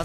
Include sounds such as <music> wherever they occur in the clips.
A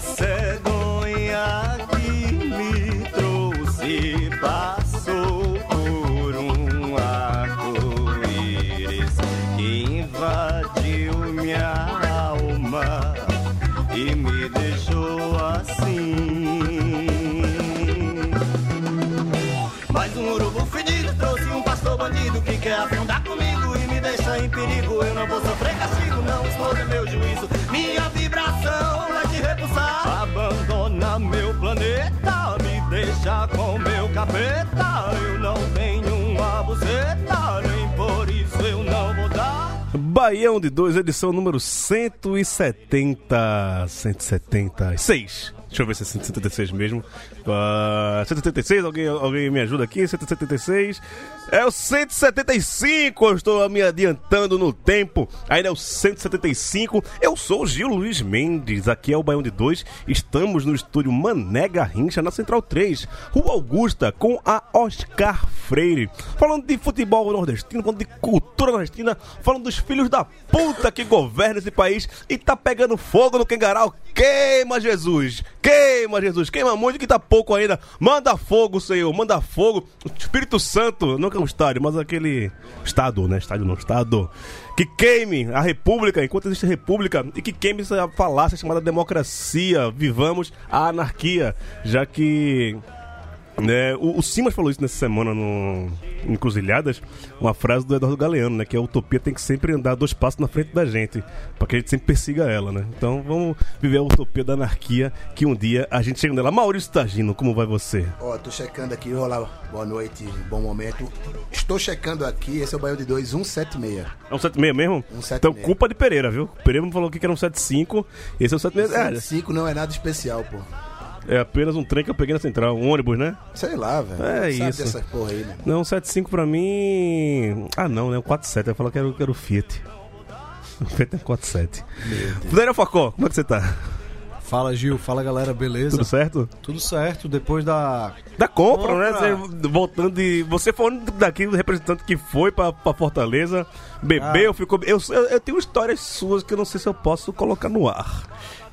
Baião de 2, edição número 170. 176. Deixa eu ver se é 176 mesmo. Uh, 176, alguém, alguém me ajuda aqui? 176. É o 175, eu estou me adiantando no tempo. Ainda é o 175. Eu sou o Gil Luiz Mendes, aqui é o Baião de 2. Estamos no estúdio Mané Garrincha, na Central 3, Rua Augusta, com a Oscar Freire. Falando de futebol nordestino, falando de cultura nordestina, falando dos filhos da puta que governam esse país e tá pegando fogo no Kengarau. Queima, Jesus! Queima, Jesus! Queima muito que tá pouco ainda. Manda fogo, Senhor, manda fogo. Espírito Santo, não que é um estádio, mas aquele estado, né? Estádio não, estado. Que queime a república, enquanto existe república, e que queime essa falácia chamada democracia. Vivamos a anarquia, já que né, o, o Simas falou isso nessa semana no Encruzilhadas, uma frase do Eduardo Galeano, né? Que a utopia tem que sempre andar dois passos na frente da gente, para que a gente sempre persiga ela, né? Então vamos viver a utopia da anarquia, que um dia a gente chega nela. Maurício Tagino, como vai você? Ó, tô checando aqui, olá, boa noite, bom momento. Estou checando aqui, esse é o Baião de 2, 176. É um 76 mesmo? 176. Então culpa de Pereira, viu? Pereira me falou aqui que era um 75, esse é o 76. 5 não é nada especial, pô. É, apenas um trem que eu peguei na central, um ônibus, né? Sei lá, velho. É Sabe isso. dessa porra aí, né? Não, 75 pra mim. Ah, não, né? O 47. Eu ia falar que era, o- que era o Fiat. <laughs> O Fiat é 47. Daniel Facó, como é que você tá? Fala Gil, fala galera, beleza? Tudo certo? Tudo certo, depois da. Da compra, Compra. né? Você, voltando de. Você foi um daqui do representante que foi pra, pra Fortaleza, bebeu, ficou. Eu, eu, eu tenho histórias suas que eu não sei se eu posso colocar no ar.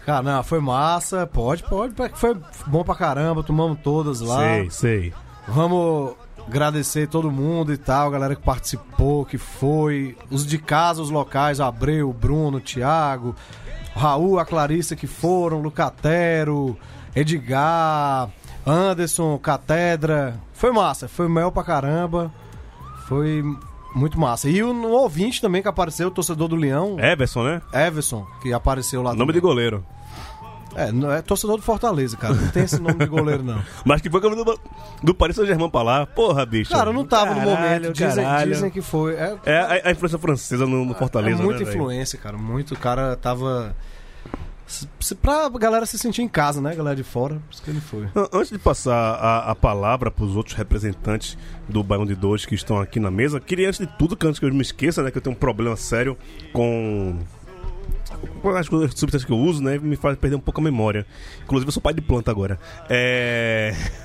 Cara, não, foi massa, pode, pode, foi bom pra caramba, tomamos todas lá. Sei, sei. Vamos agradecer todo mundo e tal, a galera que participou, que foi, os de casa, os locais, o Abreu, o Bruno, o Thiago, o Raul, a Clarissa que foram, Lucatero, Edgar, Anderson, Catedra. Foi massa, foi mel pra caramba. Foi muito massa. E o um ouvinte também que apareceu, o torcedor do Leão, Everson, né? Everson, que apareceu lá Nome de também. goleiro. É, não é torcedor do Fortaleza, cara. Não tem esse nome de goleiro, não. <laughs> Mas que foi quando do, do Paris Saint-Germain pra lá. Porra, bicho. Cara, eu não tava no Caralho, momento. Dizem, dizem que foi. É, É a, a influência francesa no, no Fortaleza, é muita né, influência, cara. Muito. O cara tava. Pra galera se sentir em casa, né? Galera de fora. Por isso que ele foi. An- Antes de passar a, a palavra para os outros representantes do Baião de Dois que estão aqui na mesa, queria antes de tudo, que antes que eu me esqueça, né, que eu tenho um problema sério com as substâncias que eu uso, né, me faz perder um pouco a memória. Inclusive, eu sou pai de planta agora. É... <laughs>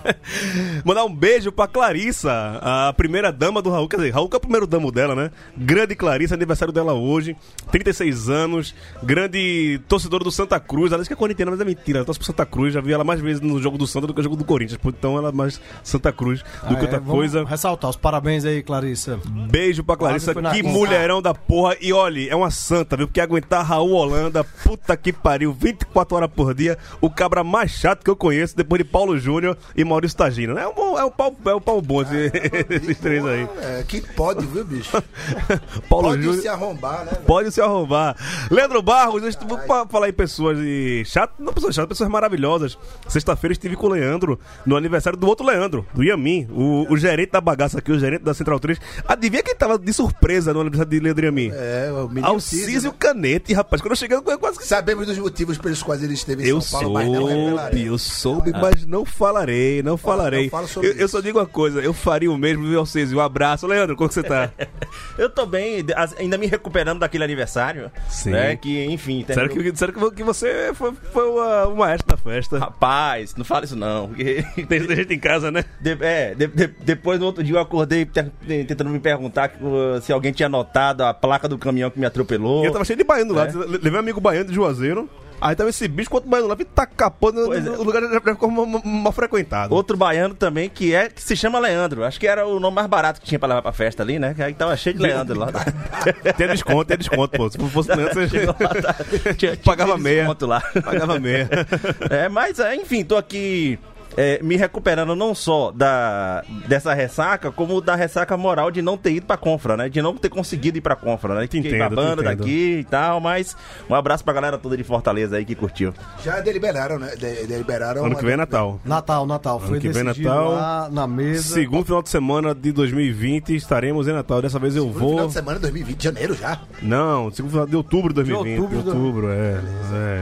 <laughs> Mandar um beijo pra Clarissa, a primeira dama do Raul. Quer dizer, Raul que é o primeiro damo dela, né? Grande Clarissa, aniversário dela hoje. 36 anos, grande torcedora do Santa Cruz. Ela diz que é corintiana, mas é mentira. Ela torce pro Santa Cruz. Já vi ela mais vezes no jogo do Santa do que no jogo do Corinthians. Então ela é mais Santa Cruz do Ah, que é, outra vamos coisa. Ressaltar os parabéns aí, Clarissa. Beijo pra Clarissa, que mulherão da porra. E olhe, é uma santa, viu? Porque aguentar Raul Holanda, puta que pariu, 24 horas por dia, o cabra mais chato que eu conheço, depois de Paulo Júnior e Maurício Tagino. É um, bom- é um pau, é um pau bom esse- <laughs> esses três aí. É, que pode, viu, bicho? <laughs> Paulo Pode Júnior. se arrombar, né? velho? Pode se arrombar. Leandro Barros, eu pra falar em pessoas e chato, não pessoas chatas, pessoas maravilhosas. Sexta-feira estive com o Leandro no aniversário do outro Leandro, do Yamin, o, o gerente da bagaça aqui, o gerente da Central 3. Adivinha quem tava de surpresa no aniversário de Leandro Yamin? É, o menino Alcísio Císio, né? Canete, rapaz. Quando eu cheguei, eu quase que Sabemos dos motivos pelos quais ele esteve em eu São Paulo, mas não soube, revelarei. eu soube, mas não falarei, falarei. não fala sobre eu, eu isso. só digo uma coisa, eu faria o mesmo, viu, Alcísio? Um abraço. Leandro, como que você tá? <laughs> Eu tô bem, ainda me recuperando daquele aniversário. Sim. Né, que, enfim. Sério terminou- que, sério que vo- que você foi, foi o o maestro da festa? Rapaz, não fala isso não. porque- <laughs> Tem gente em casa, né? De- é, de- de- depois no outro dia eu acordei te- tentando me perguntar uh, se alguém tinha notado a placa do caminhão que me atropelou. E eu tava cheio de baiano lá. É. Le- Levei um amigo baiano de Juazeiro. Aí tava esse bicho outro baiano lá, tá capando, é. o lugar já ficou mal, frequentado. Outro baiano também que é que se chama Leandro. Acho que era o nome mais barato que tinha pra levar pra festa ali, né? Que aí tava cheio de Leandro lá. <laughs> Tem desconto, tem desconto, pô. Se fosse Leandro, você lá, tá- <laughs> tinha- tinha Pagava meia. lá. pagava meia. <laughs> É, mas é, enfim, tô aqui é, me recuperando não só da, dessa ressaca, como da ressaca moral de não ter ido pra Confra, né? De não ter conseguido ir pra Confra, né? Fiquei entendo, te babando daqui e tal, mas um abraço pra galera toda de Fortaleza aí que curtiu. Já deliberaram, né? De- deliberaram. Ano que vem é Natal. Natal, Natal. Foi que vem decidido Natal. lá na mesa. Segundo final de semana de 2020 estaremos em Natal. Dessa vez eu final vou. de semana de 2020, janeiro já. Não, segundo final de outubro de 2020. De outubro De de- outubro, é.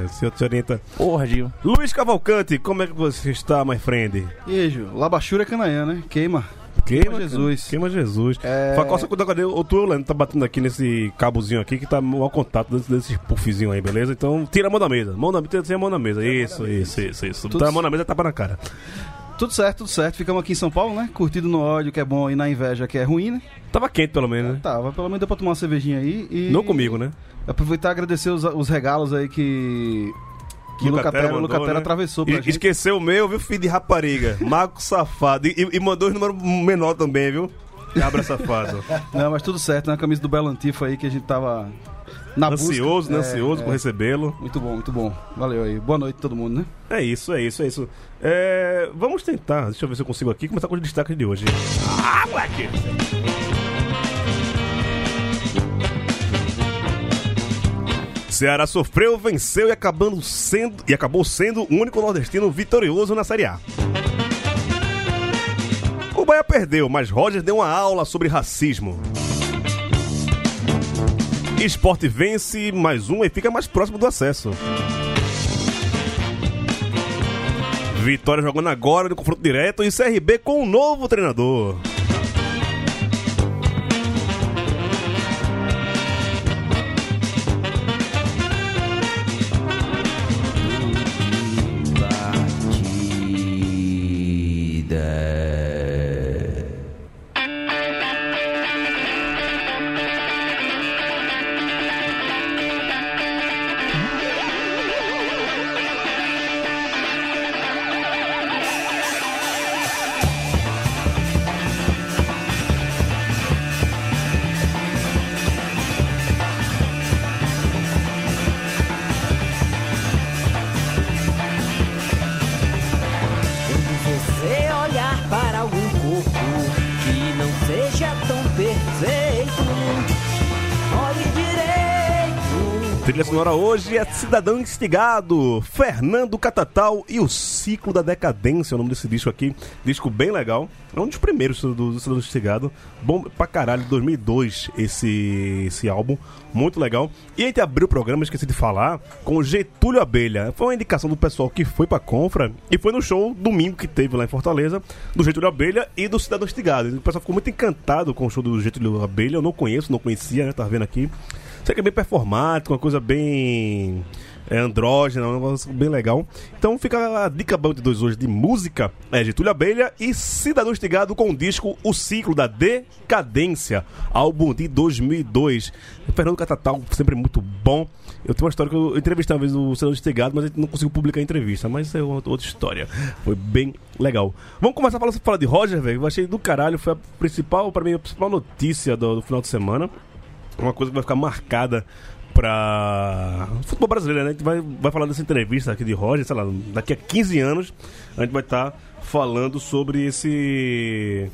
É, se te orienta. Porra, Gil. Luiz Cavalcante, como é que você está, my friend? E Ju? Labachura é Canaã, né? Queima. Queima Jesus. Queima Jesus. É. Fala, qual a sua cuidado, cadê? O tu, Leandro, tá batendo aqui nesse cabozinho aqui que tá mau contato desse, desse puffzinho aí, beleza? Então tira a mão da mesa. Mão da mesa, tira a mão da mesa. Isso, isso, isso, isso. Tudo Botar a mão na mesa e tapa na cara. Tudo certo, tudo certo. Ficamos aqui em São Paulo, né? Curtido no ódio, que é bom, e na inveja, que é ruim, né? Tava quente, pelo menos, né? Tava, pelo menos deu pra tomar uma cervejinha aí e... Não comigo, né? Aproveitar e agradecer os, os regalos aí que... Que o Lucatera Lucatera, o Lucatera né? atravessou pra E- gente. Esqueceu o meu, viu, filho de rapariga? <laughs> Mago safado. E, e mandou os números menor também, viu? Cabra safado. <laughs> Não, mas tudo certo, né? A camisa do Belo Antifa aí que a gente tava na ansioso, né? busca. É, Ansioso é. por recebê-lo. Muito bom, muito bom. Valeu aí. Boa noite a todo mundo, né? É isso, é isso, é isso. É, vamos tentar, deixa eu ver se eu consigo aqui, começar com os destaques de hoje. Ah, moleque! Ceará sofreu, venceu e, acabando sendo, e acabou sendo o único nordestino vitorioso na Série A. O Bahia perdeu, mas Roger deu uma aula sobre racismo. Esporte vence mais um e fica mais próximo do acesso. Vitória jogando agora no confronto direto e CRB com um novo treinador. Sonora hoje é Cidadão Instigado, Fernando Catatal e o Ciclo da Decadência, o nome desse disco aqui. Disco bem legal. É um dos primeiros do, Cidadão Instigado. Bom pra caralho, 2002 esse, esse álbum. Muito legal. E a gente abriu o programa, esqueci de falar, com Getúlio Abelha. Foi uma indicação do pessoal que foi pra Confra e foi no show domingo que teve lá em Fortaleza, do Getúlio Abelha e do Cidadão Instigado. O pessoal ficou muito encantado com o show do Getúlio Abelha. Eu não conheço, não conhecia, né? Tava vendo aqui. Sei que é bem performático, uma coisa bem é, andrógena, um negócio bem legal. Então fica a dica Band 2 hoje de música, é Getúlio Abelha e Cidadão Instigado com o disco O Ciclo da Decadência, álbum de 2002. O Fernando Catatal, sempre muito bom. Eu tenho uma história que eu entrevistei uma vez o Cidadão Instigado, mas gente não conseguiu publicar a entrevista, mas é outra história. Foi bem legal. Vamos começar falar, falar de Roger, velho. Eu achei do caralho, foi a principal, para mim, a principal notícia do, do final de semana uma coisa que vai ficar marcada para futebol brasileiro, né? A gente vai, vai falar dessa entrevista aqui de Roger, sei lá, daqui a 15 anos a gente vai estar falando sobre esse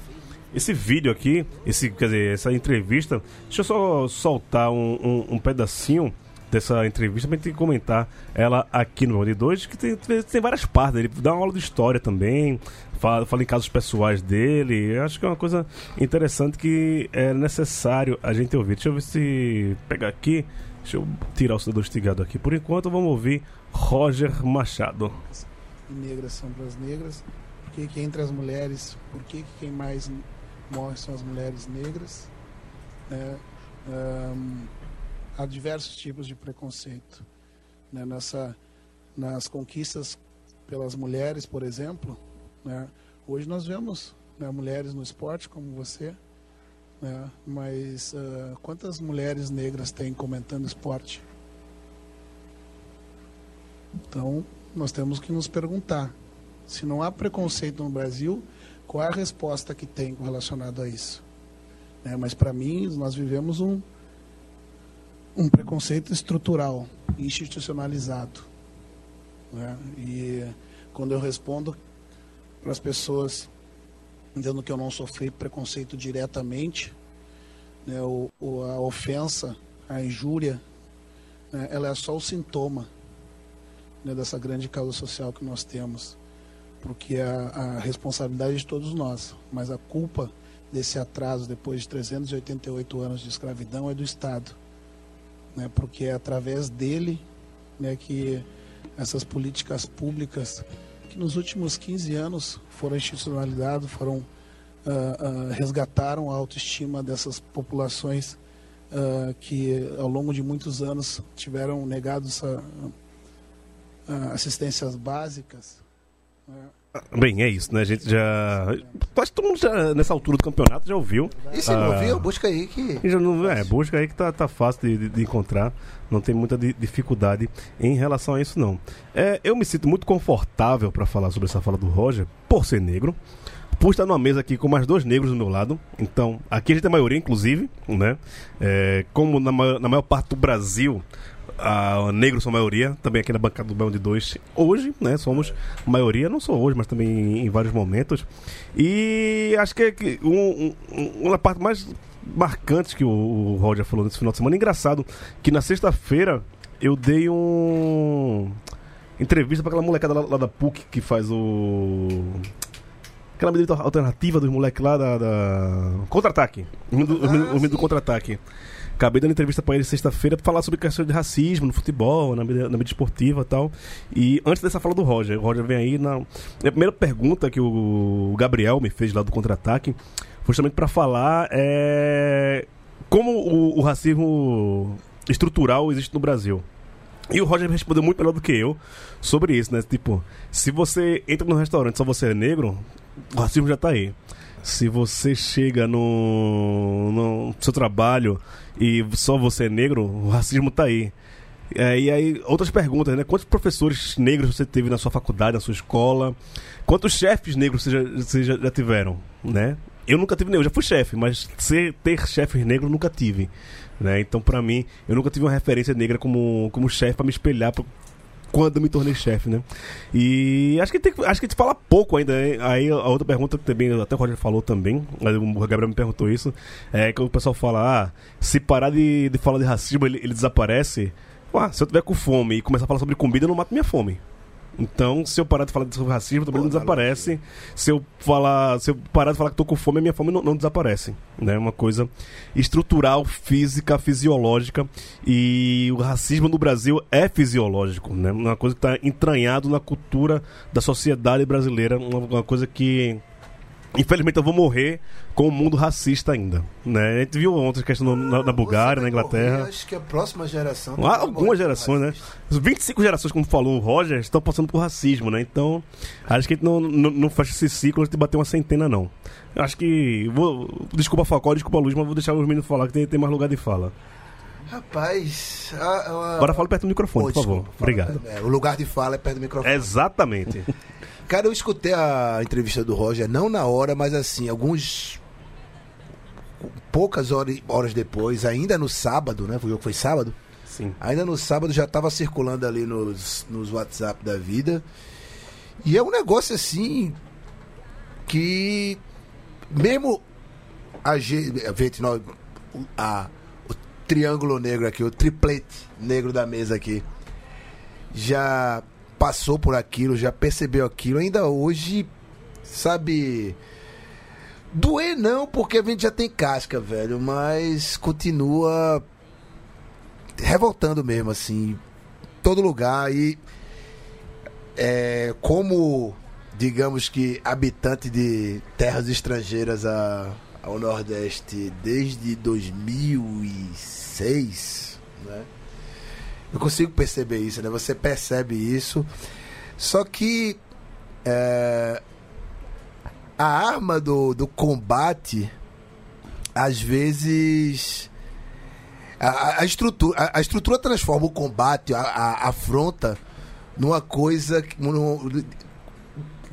esse vídeo aqui, esse, quer dizer, essa entrevista. Deixa eu só soltar um, um, um pedacinho dessa entrevista pra gente comentar ela aqui no Bande 2, que tem, tem várias partes. Ele dá uma aula de história também, fala, fala em casos pessoais dele. Eu acho que é uma coisa interessante que é necessário a gente ouvir. Deixa eu ver se pegar aqui. Deixa eu tirar o cidadão estigado aqui. Por enquanto, vamos ouvir Roger Machado. negras são para as negras, por que, que entre as mulheres, por que, que quem mais morre são as mulheres negras. né? Ahn, há diversos tipos de preconceito. né? Nessa, nas conquistas pelas mulheres, por exemplo, né? hoje nós vemos né, mulheres no esporte como você, né? mas ah, quantas mulheres negras tem comentando esporte? Então, nós temos que nos perguntar: se não há preconceito no Brasil, qual é a resposta que tem relacionado a isso? Né, mas, para mim, nós vivemos um, um preconceito estrutural, institucionalizado. né? E quando eu respondo para as pessoas dizendo que eu não sofri preconceito diretamente, né, o, o- a ofensa, a injúria, né, ela é só o sintoma né, dessa grande causa social que nós temos, porque a, a responsabilidade é de todos nós, mas a culpa desse atraso depois de 388 anos de escravidão é do Estado, né, porque é através dele né, que essas políticas públicas que nos últimos 15 anos foram institucionalizadas, foram ah, ah, resgataram a autoestima dessas populações ah, que ao longo de muitos anos tiveram negado essa, ah, assistências básicas. né? Bem, é isso, né? A gente já. Acho que todo mundo já, nessa altura do campeonato já ouviu. E se não Ah, ouviu, busca aí que. Já não, é, busca aí que tá, tá fácil de, de- de encontrar. Não tem muita di- dificuldade em relação a isso, não. É, eu me sinto muito confortável para falar sobre essa fala do Roger, por ser negro. Por estar numa mesa aqui com mais dois negros do meu lado. Então, aqui a gente é maioria, inclusive, né? É, como na, maior- na maior parte do Brasil, a negros são maioria, também aqui na bancada do Bão de Dois. Hoje, né, somos maioria, não só hoje, mas também em, vários momentos. E acho que, é que um, um- uma parte mais marcante que o, o Roger falou nesse final de semana, engraçado, que na sexta-feira eu dei um entrevista para aquela molecada lá, lá da PUC que faz o aquela medida alternativa dos moleques lá da, da... contra-ataque, o menino do, do contra-ataque. Acabei dando entrevista pra ele sexta-feira pra falar sobre questões de racismo no futebol, na mídia, na mídia esportiva e tal. E antes dessa fala do Roger, o Roger vem aí na. A primeira pergunta que o Gabriel me fez lá do contra-ataque foi justamente pra falar é, como o, o racismo estrutural existe no Brasil. E o Roger respondeu muito melhor do que eu sobre isso, né? Tipo, se você entra no restaurante só você é negro, o racismo já tá aí. Se você chega no, no seu trabalho e só você é negro, o racismo tá aí. É, e aí, outras perguntas, né? Quantos professores negros você teve na sua faculdade, na sua escola? Quantos chefes negros vocês já, vocês já, já tiveram, né? Eu nunca tive nenhum, já fui chefe, mas ser, ter chefes negros nunca tive. Né? Então, pra mim, eu nunca tive uma referência negra como, como chefe pra me espelhar quando me tornei chefe, né? E acho que tem, acho que gente fala pouco ainda. Aí a outra pergunta que também, até o Roger falou também, o Gabriel me perguntou isso, é que o pessoal fala, ah, se parar de, de falar de racismo, ele, ele desaparece. Ah, se eu tiver com fome e começar a falar sobre comida, eu não mato minha fome. Então, se eu parar de falar sobre racismo, também não desaparece. Se eu falar, se eu parar de falar que tô com fome, a minha fome não, não desaparece, né? É uma coisa estrutural, física, fisiológica e o racismo no Brasil é fisiológico, né? Uma coisa que está entranhado na cultura da sociedade brasileira, uma, uma coisa que Infelizmente eu vou morrer com o mundo racista ainda, né? A gente viu ontem a questão na, na Bulgária, na Inglaterra. Acho que a próxima geração. Há algumas gerações, né? As 25 gerações, como falou o Roger, estão passando por racismo, né? Então, acho que a gente não, não, não fecha esse ciclo de bater uma centena, não. Acho que. Vou, desculpa a Facol, desculpa a Luz, mas vou deixar os meninos falar que tem, tem mais lugar de fala. Rapaz. a- a- Agora fala perto do microfone, Oi, por favor. desculpa, fala Obrigado. é, o lugar de fala é perto do microfone. Exatamente. <laughs> Cara, eu escutei a entrevista do Roger, não na hora, mas assim, alguns. Poucas horas, horas depois, ainda no sábado, né? Foi foi sábado? Sim. Ainda no sábado já estava circulando ali nos, nos WhatsApp da vida. E é um negócio assim que mesmo a gente, a, o triângulo negro aqui, o triplete negro da mesa aqui, já passou por aquilo, já percebeu aquilo, ainda hoje, sabe. Doer não, porque a gente já tem casca, velho, mas continua revoltando mesmo, assim, todo lugar e é, como digamos que habitante de terras estrangeiras a- ao Nordeste desde 2006, né? Eu consigo perceber isso, né? Você percebe isso, só que é, a arma do, do combate às vezes a, a- estrutura a, a estrutura transforma o combate a, a afronta numa coisa que- num-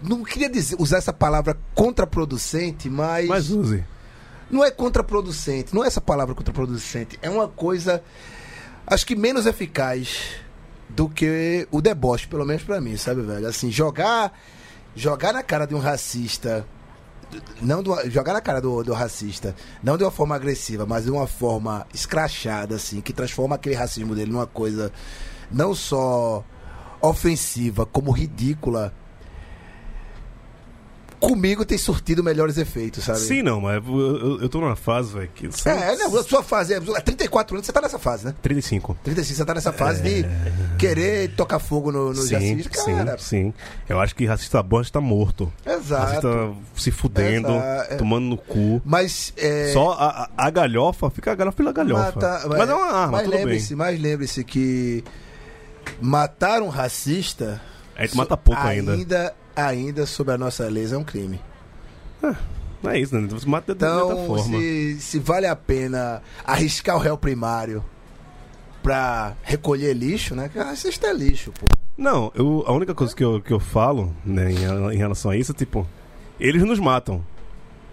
não queria dizer, usar essa palavra contraproducente mas Mas use. não é contraproducente, não é essa palavra contraproducente, é uma coisa acho que menos eficaz do que o deboche, pelo menos pra mim, sabe, velho? Assim, jogar jogar na cara de um racista não do- jogar na cara do, do racista, não de uma forma agressiva, mas de uma forma escrachada, assim, que transforma aquele racismo dele numa coisa não só ofensiva, como ridícula. Comigo tem surtido melhores efeitos, sabe? Sim, não, mas eu, eu, eu tô numa fase, velho, que. É, não, a sua fase é 34 anos, você tá nessa fase, né? 35. 35, você tá nessa fase de querer tocar fogo no, no sim. Cara, sim, sim. Eu acho que racista bom está morto. Exato. Racista se fudendo, Exato. É. tomando no cu. mas. É, Só a, a- galhofa, fica a galhofa pela galhofa. mata- mas é uma arma, mas tudo bem. lembre-se, Mas lembre-se que matar um racista. A gente mata pouco ainda. Ainda, ainda sob a nossa lei, é um crime. Não é isso, né? Você mata de Então, outra forma. se, se vale a pena arriscar o réu primário pra recolher lixo, né? Que racista é lixo, pô. Não, eu, a única coisa que eu, que eu falo né, em, em relação a isso é tipo, eles nos matam.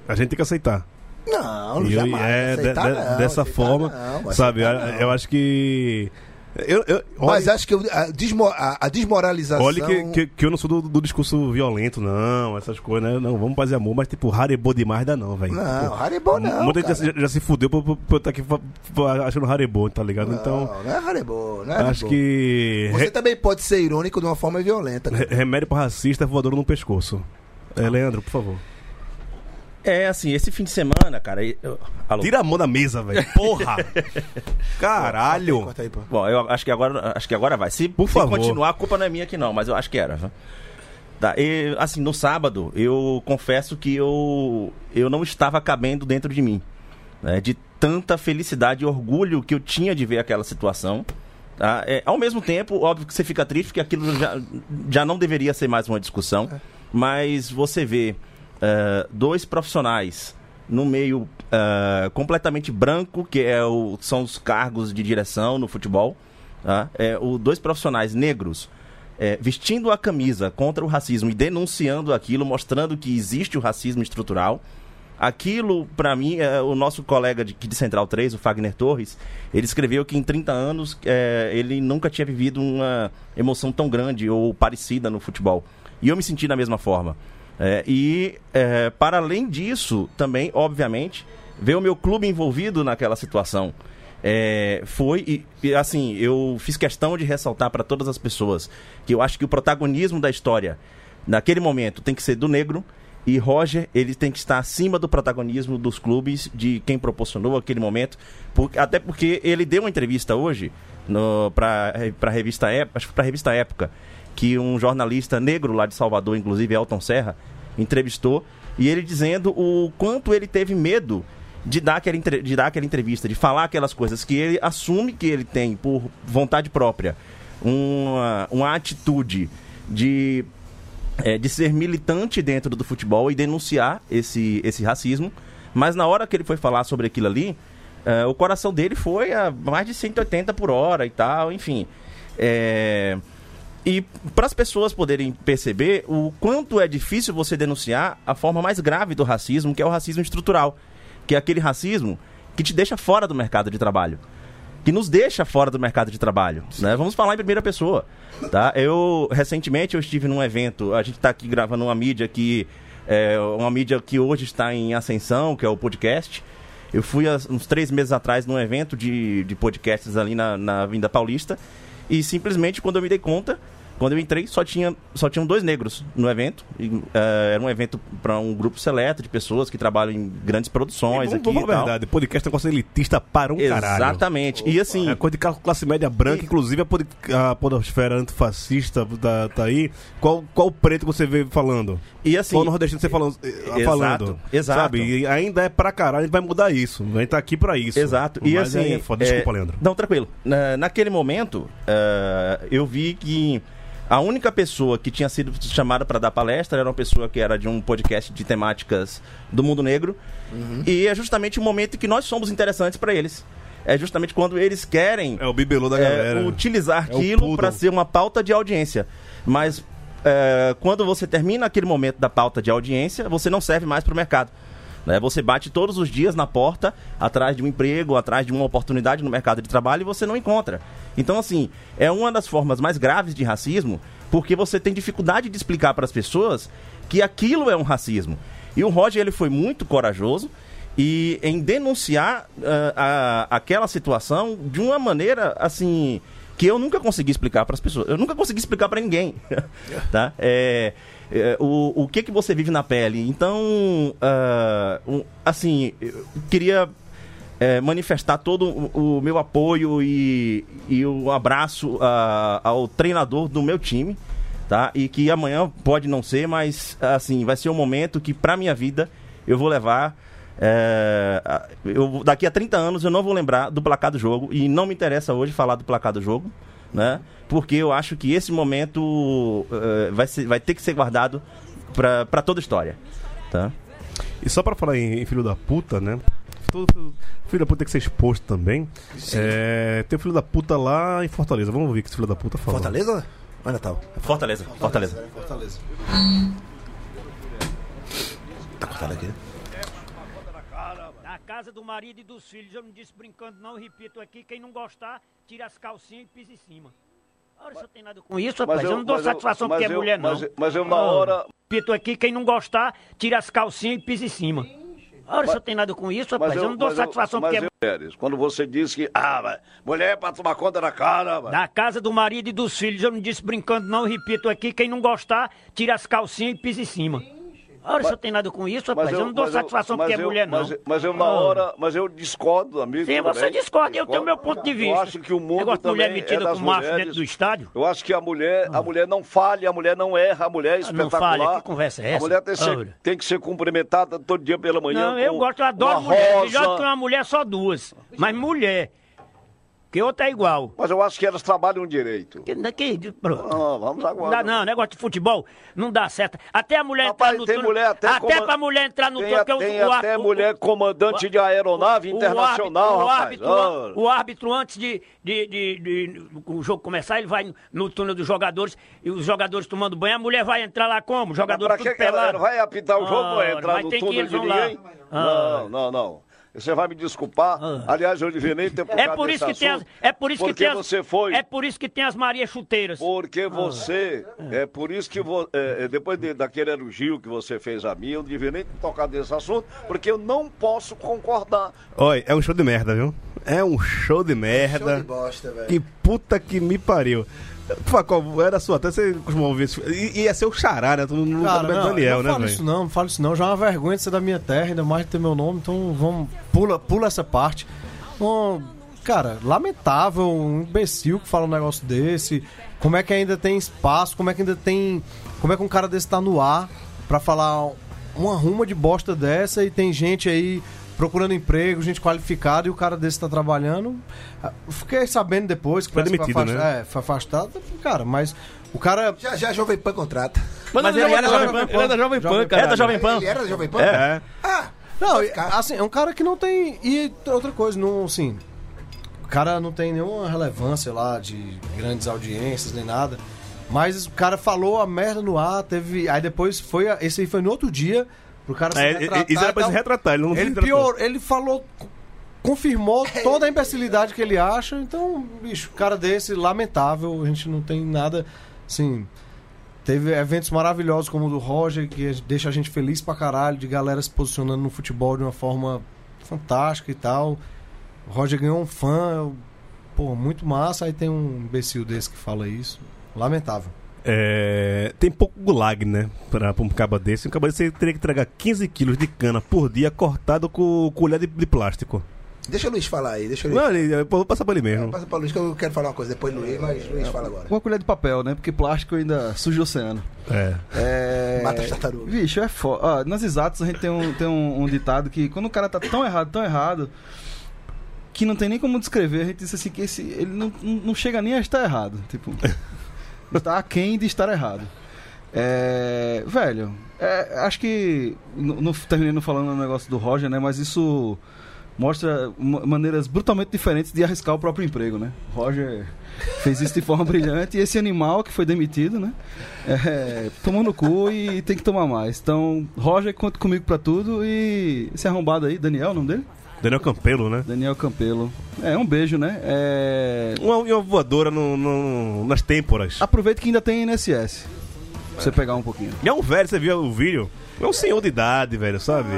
A gente tem que aceitar. Não, não eu- jamais. é, de- Aceitar de- não, dessa aceitar forma, não, sabe? Eu, eu acho que. Eu, eu, Mas olha, acho que a, desmo- a- a desmoralização. olha que, que, que eu não sou do, do discurso violento, não, essas coisas, né? Não, vamos fazer amor, mas tipo, Haribo demais dá não, velho. Não, Tipo, Haribo não. Muita gente já, já se fudeu por eu estar aqui fa- fa- achando Haribo, tá ligado? então, Não, não é Haribo, não é acho Haribo. que. Você também pode ser irônico de uma forma violenta. re- remédio pra racista é voador no pescoço. É, Leandro, por favor. É assim, esse fim de semana, cara. eu- Alô? Tira a mão da mesa, velho. Porra! <laughs> Caralho! Corta aí, pô. Bom, eu acho que agora, acho que agora vai. Se, Por se favor. continuar, a culpa não é minha aqui não, mas eu acho que era. Tá, e, assim, no sábado, eu confesso que eu, eu não estava cabendo dentro de mim. né, de tanta felicidade e orgulho que eu tinha de ver aquela situação. Tá? É, ao mesmo tempo, óbvio que você fica triste, porque aquilo já, já não deveria ser mais uma discussão. Mas você vê eh, dois profissionais no meio eh, completamente branco, que é o, são os cargos de direção no futebol. Tá? É, o, dois profissionais negros é, vestindo a camisa contra o racismo e denunciando aquilo, mostrando que existe o racismo estrutural. Aquilo, pra mim, é, o nosso colega de, de Central 3, o Fagner Torres, ele escreveu que em 30 anos é, ele nunca tinha vivido uma emoção tão grande ou parecida no futebol. E eu me senti da mesma forma. É, e, é, para além disso, também, obviamente, ver o meu clube envolvido naquela situação. É, foi, e, assim, eu fiz questão de ressaltar para todas as pessoas que eu acho que o protagonismo da história, naquele momento, tem que ser do negro. E Roger, ele tem que estar acima do protagonismo dos clubes, de quem proporcionou aquele momento. Por- até porque ele deu uma entrevista hoje para a revista revista Época, que um jornalista negro lá de Salvador, inclusive Elton Serra, entrevistou, e ele dizendo o quanto ele teve medo de dar, aquela, de dar aquela entrevista, de falar aquelas coisas que ele assume que ele tem por vontade própria, uma, uma atitude de é, de ser militante dentro do futebol e denunciar esse, esse racismo. Mas na hora que ele foi falar sobre aquilo ali, é, o coração dele foi a mais de 180 por hora e tal, enfim. É, e para as pessoas poderem perceber o quanto é difícil você denunciar a forma mais grave do racismo, que é o racismo estrutural, que é aquele racismo que te deixa fora do mercado de trabalho. Que nos deixa fora do mercado de trabalho. Né? Vamos falar em primeira pessoa. Tá? Eu, recentemente, eu estive num evento, a gente está aqui gravando uma mídia que é uma mídia que hoje está em ascensão, que é o podcast. Eu fui há uns três meses atrás num evento de, de podcasts ali na, na Vinda Paulista e simplesmente quando eu me dei conta, quando eu entrei, só, tinha, só tinham dois negros no evento. E, eh, era um evento para um grupo seleto de pessoas que trabalham em grandes produções Vamos, aqui. vamos e verdade, podcast é um negócio elitista para um caralho. Exatamente. E assim, É coisa de classe média branca, inclusive a, pod- a podosfera antifascista tá, tá aí. Qual, qual preto você vê falando? e assim, qual nordestino você falando? eh, Exato, falando exato. Sabe? E ainda é pra caralho, a gente vai mudar isso. A gente tá aqui pra isso. Exato. E Mas assim. aí é foda. é, Desculpa, Leandro. Não, tranquilo. Na- naquele momento, eh, eu vi que a única pessoa que tinha sido chamada para dar palestra era uma pessoa que era de um podcast de temáticas do mundo negro. E é justamente o momento em que nós somos interessantes para eles. É justamente quando eles querem É o bibelô da é, galera. utilizar É aquilo para ser uma pauta de audiência. Mas é, quando você termina aquele momento da pauta de audiência, você não serve mais para o mercado. né? Você bate todos os dias na porta, atrás de um emprego, atrás de uma oportunidade no mercado de trabalho e você não encontra. Então, assim, é uma das formas mais graves de racismo, porque você tem dificuldade de explicar para as pessoas que aquilo é um racismo. E o Roger, ele foi muito corajoso e em denunciar ah, a- aquela situação de uma maneira assim que eu nunca consegui explicar para as pessoas. Eu nunca consegui explicar para ninguém, <laughs> tá? É, é, o, o que que você vive na pele? Então, ah, um, assim, eu queria é, manifestar todo o, o meu apoio e, e o abraço ah, ao treinador do meu time, tá? E que amanhã pode não ser, mas assim vai ser um momento que para minha vida eu vou levar. é, a- eu, daqui a 30 anos eu não vou lembrar do placar do jogo e não me interessa hoje falar do placar do jogo, né? Porque eu acho que esse momento é, vai, ser, vai ter que ser guardado para toda a história, tá? E só pra falar em, em filho da puta, né? Todo filho- da puta tem que ser exposto também. É, tem um filho da puta lá em Fortaleza. Vamos ouvir o que esse filho da puta falou. Fortaleza? Ou Natal? Fortaleza, Fortaleza. Fortaleza. Tá cortado aqui. Na casa do marido e dos filhos, eu não disse brincando, não, repito aqui, quem não gostar, tira as calcinhas e pisa em cima. Ora, você tem nada com isso, rapaz? eu, não dou satisfação porque é mulher, não. Mas eu, na hora. Repito aqui, quem não gostar, tira as calcinhas e pisa em cima. Ora, você tem nada com isso, rapaz? eu, não dou mas satisfação mas porque eu, Pérez, quando você disse que. Ah, mas mulher é pra tomar conta da cara, mas... Na casa do marido e dos filhos, eu não disse brincando, não, repito aqui, quem não gostar, tira as calcinhas e pisa em cima. Ora, você tem nada com isso, rapaz? eu, não dou mas satisfação mas porque é eu- mulher, não. Mas, mas eu, na Ah. hora. Mas eu discordo, amigo. Sim, tudo você discorda, eu tenho meu ponto de vista. Eu acho que o mundo Negócio de mulher também metida é com macho mulheres. dentro do estádio. Eu acho que a mulher, a mulher não falha, a mulher não erra, a mulher é Ah, não espetacular. falha, que conversa é A essa? mulher tem, ser- tem que ser cumprimentada todo dia pela manhã. Não, eu gosto, eu adoro mulher. rosa. Melhor que uma mulher, só duas. Mas mulher. Que outra é igual. Mas eu acho que elas trabalham direito. Que, que, pronto. Ah, vamos Não agora. dá não, negócio de futebol não dá certo. Até a mulher Rapaz, entrar no tem túnel- mulher até Até pra mulher entrar no Tem, túnel, porque tem o, o, até o- mulher comandante de aeronave o internacional, árbitro, o rapaz. árbitro, Ah. o árbitro, antes de, de, de- de- o jogo começar, ele vai no túnel dos jogadores e os jogadores tomando banho. A mulher vai entrar lá como? Jogador tudo que que ela pelado. vai apitar o jogo ou Ora, entrar no tem túnel de ninguém? Ah. Não, não, não. Você vai me desculpar. Aliás, eu devia nem ter É por isso que tem as, é por isso que tem as, você foi. É por isso que tem as Maria chuteiras. Porque você, é por isso que vo- é, é, depois de- daquele elogio que você fez a mim, eu não devia nem ter tocado nesse assunto, porque eu não posso concordar. Olha, é um show de merda, viu? É um show de merda. Show de bosta, velho. Que puta que me pariu. Facol, era sua, até você costumava ouvir. I- Ia ser o xará, né? Tu não Cara, não, Daniel, não né, fala isso não, não fala isso não. Já é uma vergonha de ser da minha terra, ainda mais de ter meu nome, então vamos, pula, pula essa parte. Um, cara, lamentável, um imbecil que fala um negócio desse. Como é que ainda tem espaço, como é que ainda tem... Como é que um cara desse tá no ar pra falar uma ruma de bosta dessa e tem gente aí procurando emprego, gente qualificada e o cara desse tá trabalhando. Ah, Fiquei sabendo depois que Foi demitido, afast- né? É, foi afastado. Cara, mas o cara... Já já a Jovem Pan contrata. Mas, ele era Jovem Pan, Ele é da Jovem Pan, Era cara. da Jovem Pan. Ele era da Jovem Pan? É. Ah, Não, assim, é um cara que não tem. E outra coisa, não, assim. O cara não tem nenhuma relevância lá de grandes audiências nem nada. Mas o cara falou a merda no ar, teve. Aí depois foi. Esse aí foi no outro dia, pro cara se É, retratar. isso era pra e se retratar, ele não Ele pior, ele falou. confirmou <laughs> toda a imbecilidade que ele acha. Então, bicho, cara desse, lamentável. A gente não tem nada. Assim. Teve eventos maravilhosos como o do Roger, que deixa a gente feliz pra caralho, de galera se posicionando no futebol de uma forma fantástica e tal. O Roger ganhou um fã, pô, muito massa. Aí tem um imbecil desse que fala isso. Lamentável. É, tem pouco gulag, né? Pra, pra um caba desse. Um caba desse teria que entregar 15 quilos de cana por dia cortado com colher de, de plástico. Deixa o Luiz falar aí, deixa o Luiz. Não, eu vou passar pra ele mesmo. Passa pra Luiz que eu quero falar uma coisa depois do Luiz, mas Luiz fala agora. Uma colher de papel, né? Porque plástico ainda suja o oceano. É. É... Mata as tartarugas. Bicho, é foda. Ó, nas exatas a gente tem, um, tem um, um ditado que quando o cara tá tão errado, tão errado, que não tem nem como descrever, a gente diz assim que esse, ele não não chega nem a estar errado. Tipo, <laughs> está aquém de estar errado. É, velho, é, acho que. Não terminei não falando o negócio do Roger, né? Mas isso mostra ma- maneiras brutalmente diferentes de arriscar o próprio emprego, né? Roger fez isso de forma brilhante e esse animal que foi demitido, né? É, tomou no cu e tem que tomar mais. Então, Roger, conta comigo pra tudo e esse arrombado aí, Daniel, o nome dele? Daniel Campelo, né? Daniel Campelo. É, um beijo, né? É... Uma, uma voadora no, no- nas têmporas. Aproveita que ainda tem INSS. Pra você pegar um pouquinho. E é um velho, você viu o vídeo? É um senhor de idade, velho, sabe?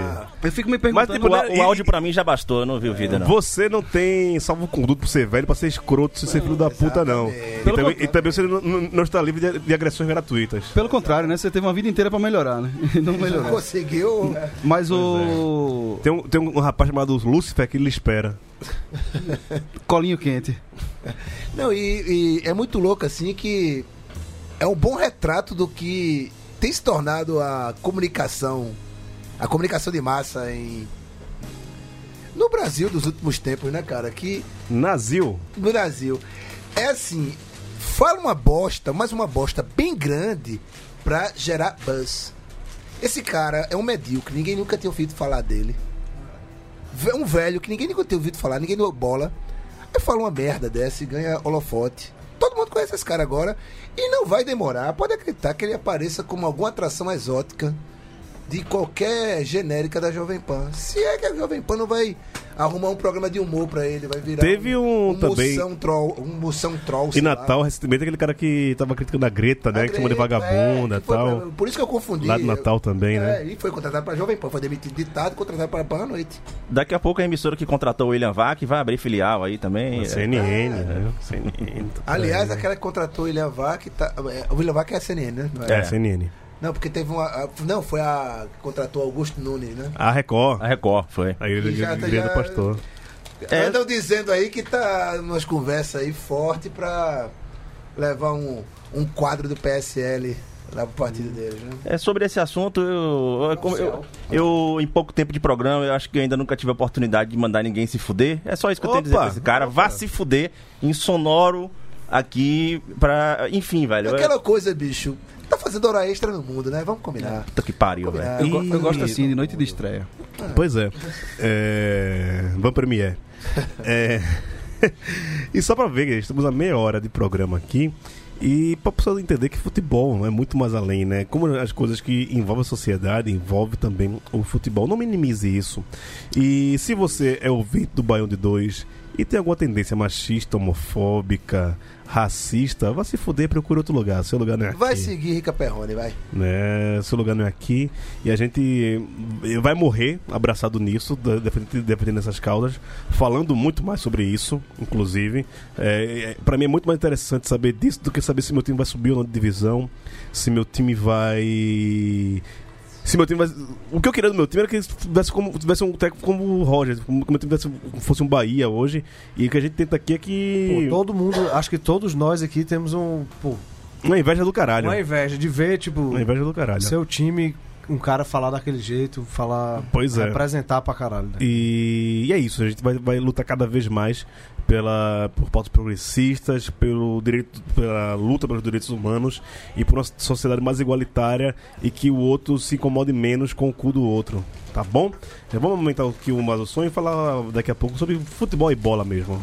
Eu fico me Mas, perguntando... tipo, O, né, o e- áudio pra mim já bastou, eu não vi o vídeo, não. Você não tem salvo conduto pra ser velho, pra ser escroto, se ser filho da puta, não. E também, e também você não, não- está livre de, de agressões gratuitas. Pelo contrário, né? Você teve uma vida inteira pra melhorar, né? E <laughs> não melhorou. Conseguiu. Mas o... Tem um, tem um rapaz chamado Lucifer que ele espera. <laughs> Colinho quente. Não, e, e é muito louco assim que é um bom retrato do que tem se tornado a comunicação, a comunicação de massa em no Brasil dos últimos tempos, né, cara? Que Nazil. no Brasil é assim, fala uma bosta, mas uma bosta bem grande pra gerar buzz. Esse cara é um medíocre, ninguém nunca tinha ouvido falar dele. Ve- Um velho que ninguém nunca tinha ouvido falar, ninguém deu bola. Aí fala uma merda dessa e ganha holofote. Todo mundo conhece esse cara agora e não vai demorar. Pode acreditar que ele apareça como alguma atração exótica de qualquer genérica da Jovem Pan. Se é que a Jovem Pan não vai arrumar um programa de humor pra ele, vai virar Teve um também- moção troll, um moção troll, E sei lá. Natal, recentemente, aquele cara que tava criticando a Greta, né? A que chamou de vagabunda é, e tal. pra- por isso que eu confundi. Lá do Natal também, né? É, e foi contratado pra Jovem Pan, foi demitido de tarde, contratado para Pan à noite. Daqui a pouco a emissora que contratou o William Vac vai abrir filial aí também. Na CNN, né? CNN. Aliás, aquela que contratou o William Vac, tá, é, o William Vac é a CNN, né? É, CNN. Não, porque teve uma. a- não, foi a que contratou Augusto Nunes, né? A Record. A Record, foi. Aí ele E já grita já- pastor. É. Andam dizendo aí que tá umas conversas aí forte pra levar um, um quadro do PSL lá pro partido deles, né? É, sobre esse assunto, eu, eu, eu- eu, em pouco tempo de programa, eu acho que eu ainda nunca tive a oportunidade de mandar ninguém se fuder. É só isso que eu tenho a dizer Opa! pra esse cara. Vá se fuder em sonoro aqui pra. Enfim, velho. Aquela coisa, bicho. Tá fazendo hora extra no mundo, né? Vamos combinar. Puta que pariu, velho. Eu, go- eu gosto assim, de noite de estreia. Pois é. é... Van Premier. <laughs> É... <laughs> e só pra ver, estamos a meia hora de programa aqui. E pra pessoa entender que futebol é muito mais além, né? Como as coisas que envolvem a sociedade, envolve também o futebol. Não minimize isso. E se você é ouvinte do Baião de Dois e tem alguma tendência machista, homofóbica, racista, vá se fuder, procure outro lugar. Seu lugar não é aqui Vai seguir Rica Perrone, vai. né? Seu lugar não é aqui. E a gente vai morrer abraçado nisso, de- defendendo, defendendo essas causas, falando muito mais sobre isso, inclusive. É, é, para mim é muito mais interessante saber disso do que saber se meu time vai subir ou não de divisão, se meu time vai. Se meu time vai... O que eu queria do meu time era que tivesse, como, tivesse um técnico como o Roger, como que meu time tivesse, fosse um Bahia hoje. E o que a gente tenta aqui é que. Pô, todo mundo, acho que todos nós aqui temos um, pô, Uma inveja do caralho. uma inveja de ver, tipo, Uma inveja do caralho. seu time, um cara falar daquele jeito, falar, Pois é. representar pra caralho. né? E, e é isso, a gente vai, vai lutar cada vez mais pela, por pautas progressistas, pelo direito, pela luta pelos direitos humanos e por uma sociedade mais igualitária e que o outro se incomode menos com o cu do outro. Tá bom? Já vamos aumentar aqui o mais o sonho e falar daqui a pouco sobre futebol e bola mesmo.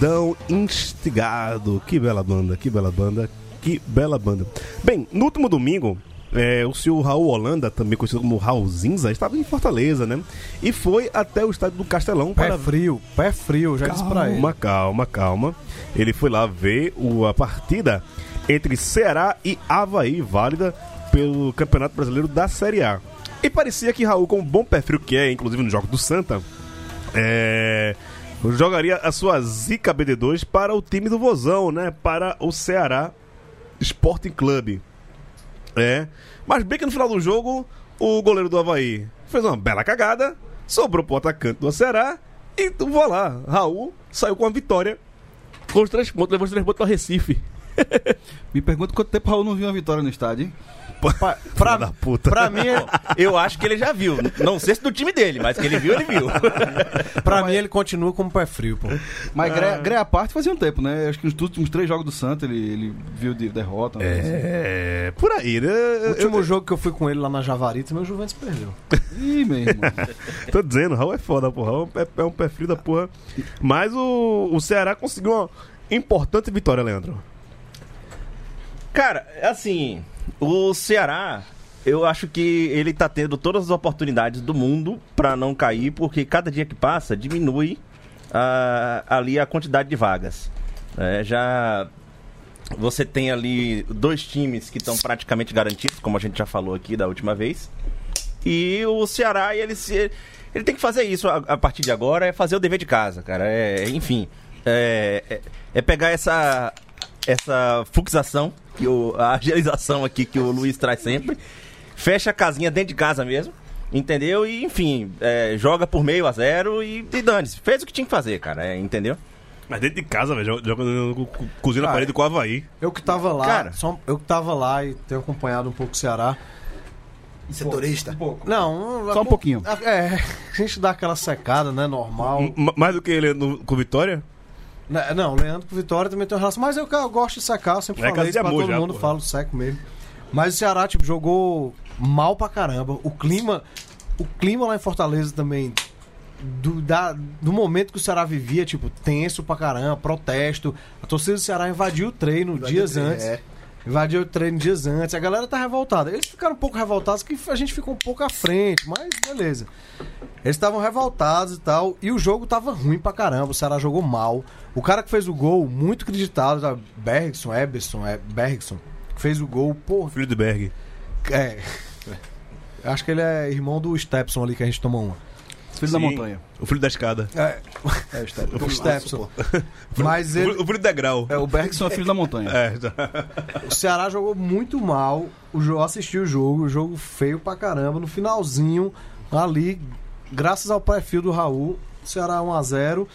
Cidadão Instigado. Que bela banda, que bela banda, que bela banda. Bem, no último domingo, é, o senhor Raul Holanda, também conhecido como Raul Zinza, estava em Fortaleza, né? E foi até o estádio do Castelão Pé para frio, pé frio, já disse pra ele. Calma, calma, calma. Ele foi lá ver o, a partida entre Ceará e Havaí, válida pelo Campeonato Brasileiro da Série A. E parecia que Raul, com o bom pé frio que é, inclusive no jogo do Santa, é, jogaria a sua zica BD2 para o time do Vozão, né? Para o Ceará Sporting Clube. É. Mas bem que no final do jogo, o goleiro do Havaí fez uma bela cagada, sobrou pro atacante do Ceará e vou lá. Raul saiu com a vitória com os três pontos, levou os três pontos para Recife. <laughs> Me pergunto quanto tempo o Raul não viu uma vitória no estádio, hein? Pra, pra, da puta. pra mim, Eu acho que ele já viu. Não sei se do time dele, mas que ele viu, ele viu. <laughs> pra mim ele continua como pé frio, pô. Mas greia, greia à parte fazia um tempo, né? Acho que nos últimos três jogos do Santa ele, ele viu de derrota. né? É, por aí, né? O último jogo que eu fui com ele lá na Javari, também o Juventus perdeu. <laughs> Ih, meu irmão. Tô dizendo, Raul é foda, porra. Raul é, é um pé frio da porra. Mas o, o Ceará conseguiu uma importante vitória, Leandro. Cara, assim, o Ceará, eu acho que ele tá tendo todas as oportunidades do mundo pra não cair, porque cada dia que passa diminui ah, ali a quantidade de vagas. É, já você tem ali dois times que estão praticamente garantidos, como a gente já falou aqui da última vez. E o Ceará, ele se ele tem que fazer isso a, a partir de agora, é fazer o dever de casa, cara. É, enfim, é, é, é pegar essa essa fixação, que o, a agilização aqui que o Luiz traz sempre, fecha a casinha dentro de casa mesmo, entendeu? E, enfim, é, joga por meio a zero e, e dane-se. Fez o que tinha que fazer, cara, é, entendeu? Mas dentro de casa, velho, joga- joga no- co- co- cozinha na parede com o Havaí. Eu que tava lá, Cara. só- eu que tava lá e tenho acompanhado um pouco o Ceará. Setorista. Não, Só um pouquinho. É, <laughs> a gente dá aquela secada, né, normal. M- mais do que ele no- com Vitória? Né, Não, Leandro com Vitória também tem uma relação. Mas eu, eu gosto de secar, eu sempre É falei isso pra todo já, mundo, porra. falo seco mesmo. Mas o Ceará, tipo, jogou mal pra caramba. O clima. O clima lá em Fortaleza também. Do, da- do momento que o Ceará vivia, tipo, tenso pra caramba, protesto. A torcida do Ceará invadiu o treino dias treino, antes. é. Invadiu o treino dias antes. A galera tá revoltada. Eles ficaram um pouco revoltados, que a gente ficou um pouco à frente, mas beleza. Eles estavam revoltados e tal. E o jogo tava ruim pra caramba. O Ceará jogou mal. O cara que fez o gol, muito acreditado, tá? Bergson, Eberson, é, Bergson, que fez o gol, pô, Filho de Berg. é. Acho que ele é irmão do Stepson ali que a gente tomou uma. Filho da Sim. montanha. O filho da escada. É, É, o Step. o Stepson. Mas O ele, filho, o filho do degrau. É, o Bergson é filho da montanha. É. O Ceará jogou muito mal. O jogo assisti o jogo, o jogo feio pra caramba. No finalzinho, ali, graças ao perfil do Raul, o Ceará 1x0.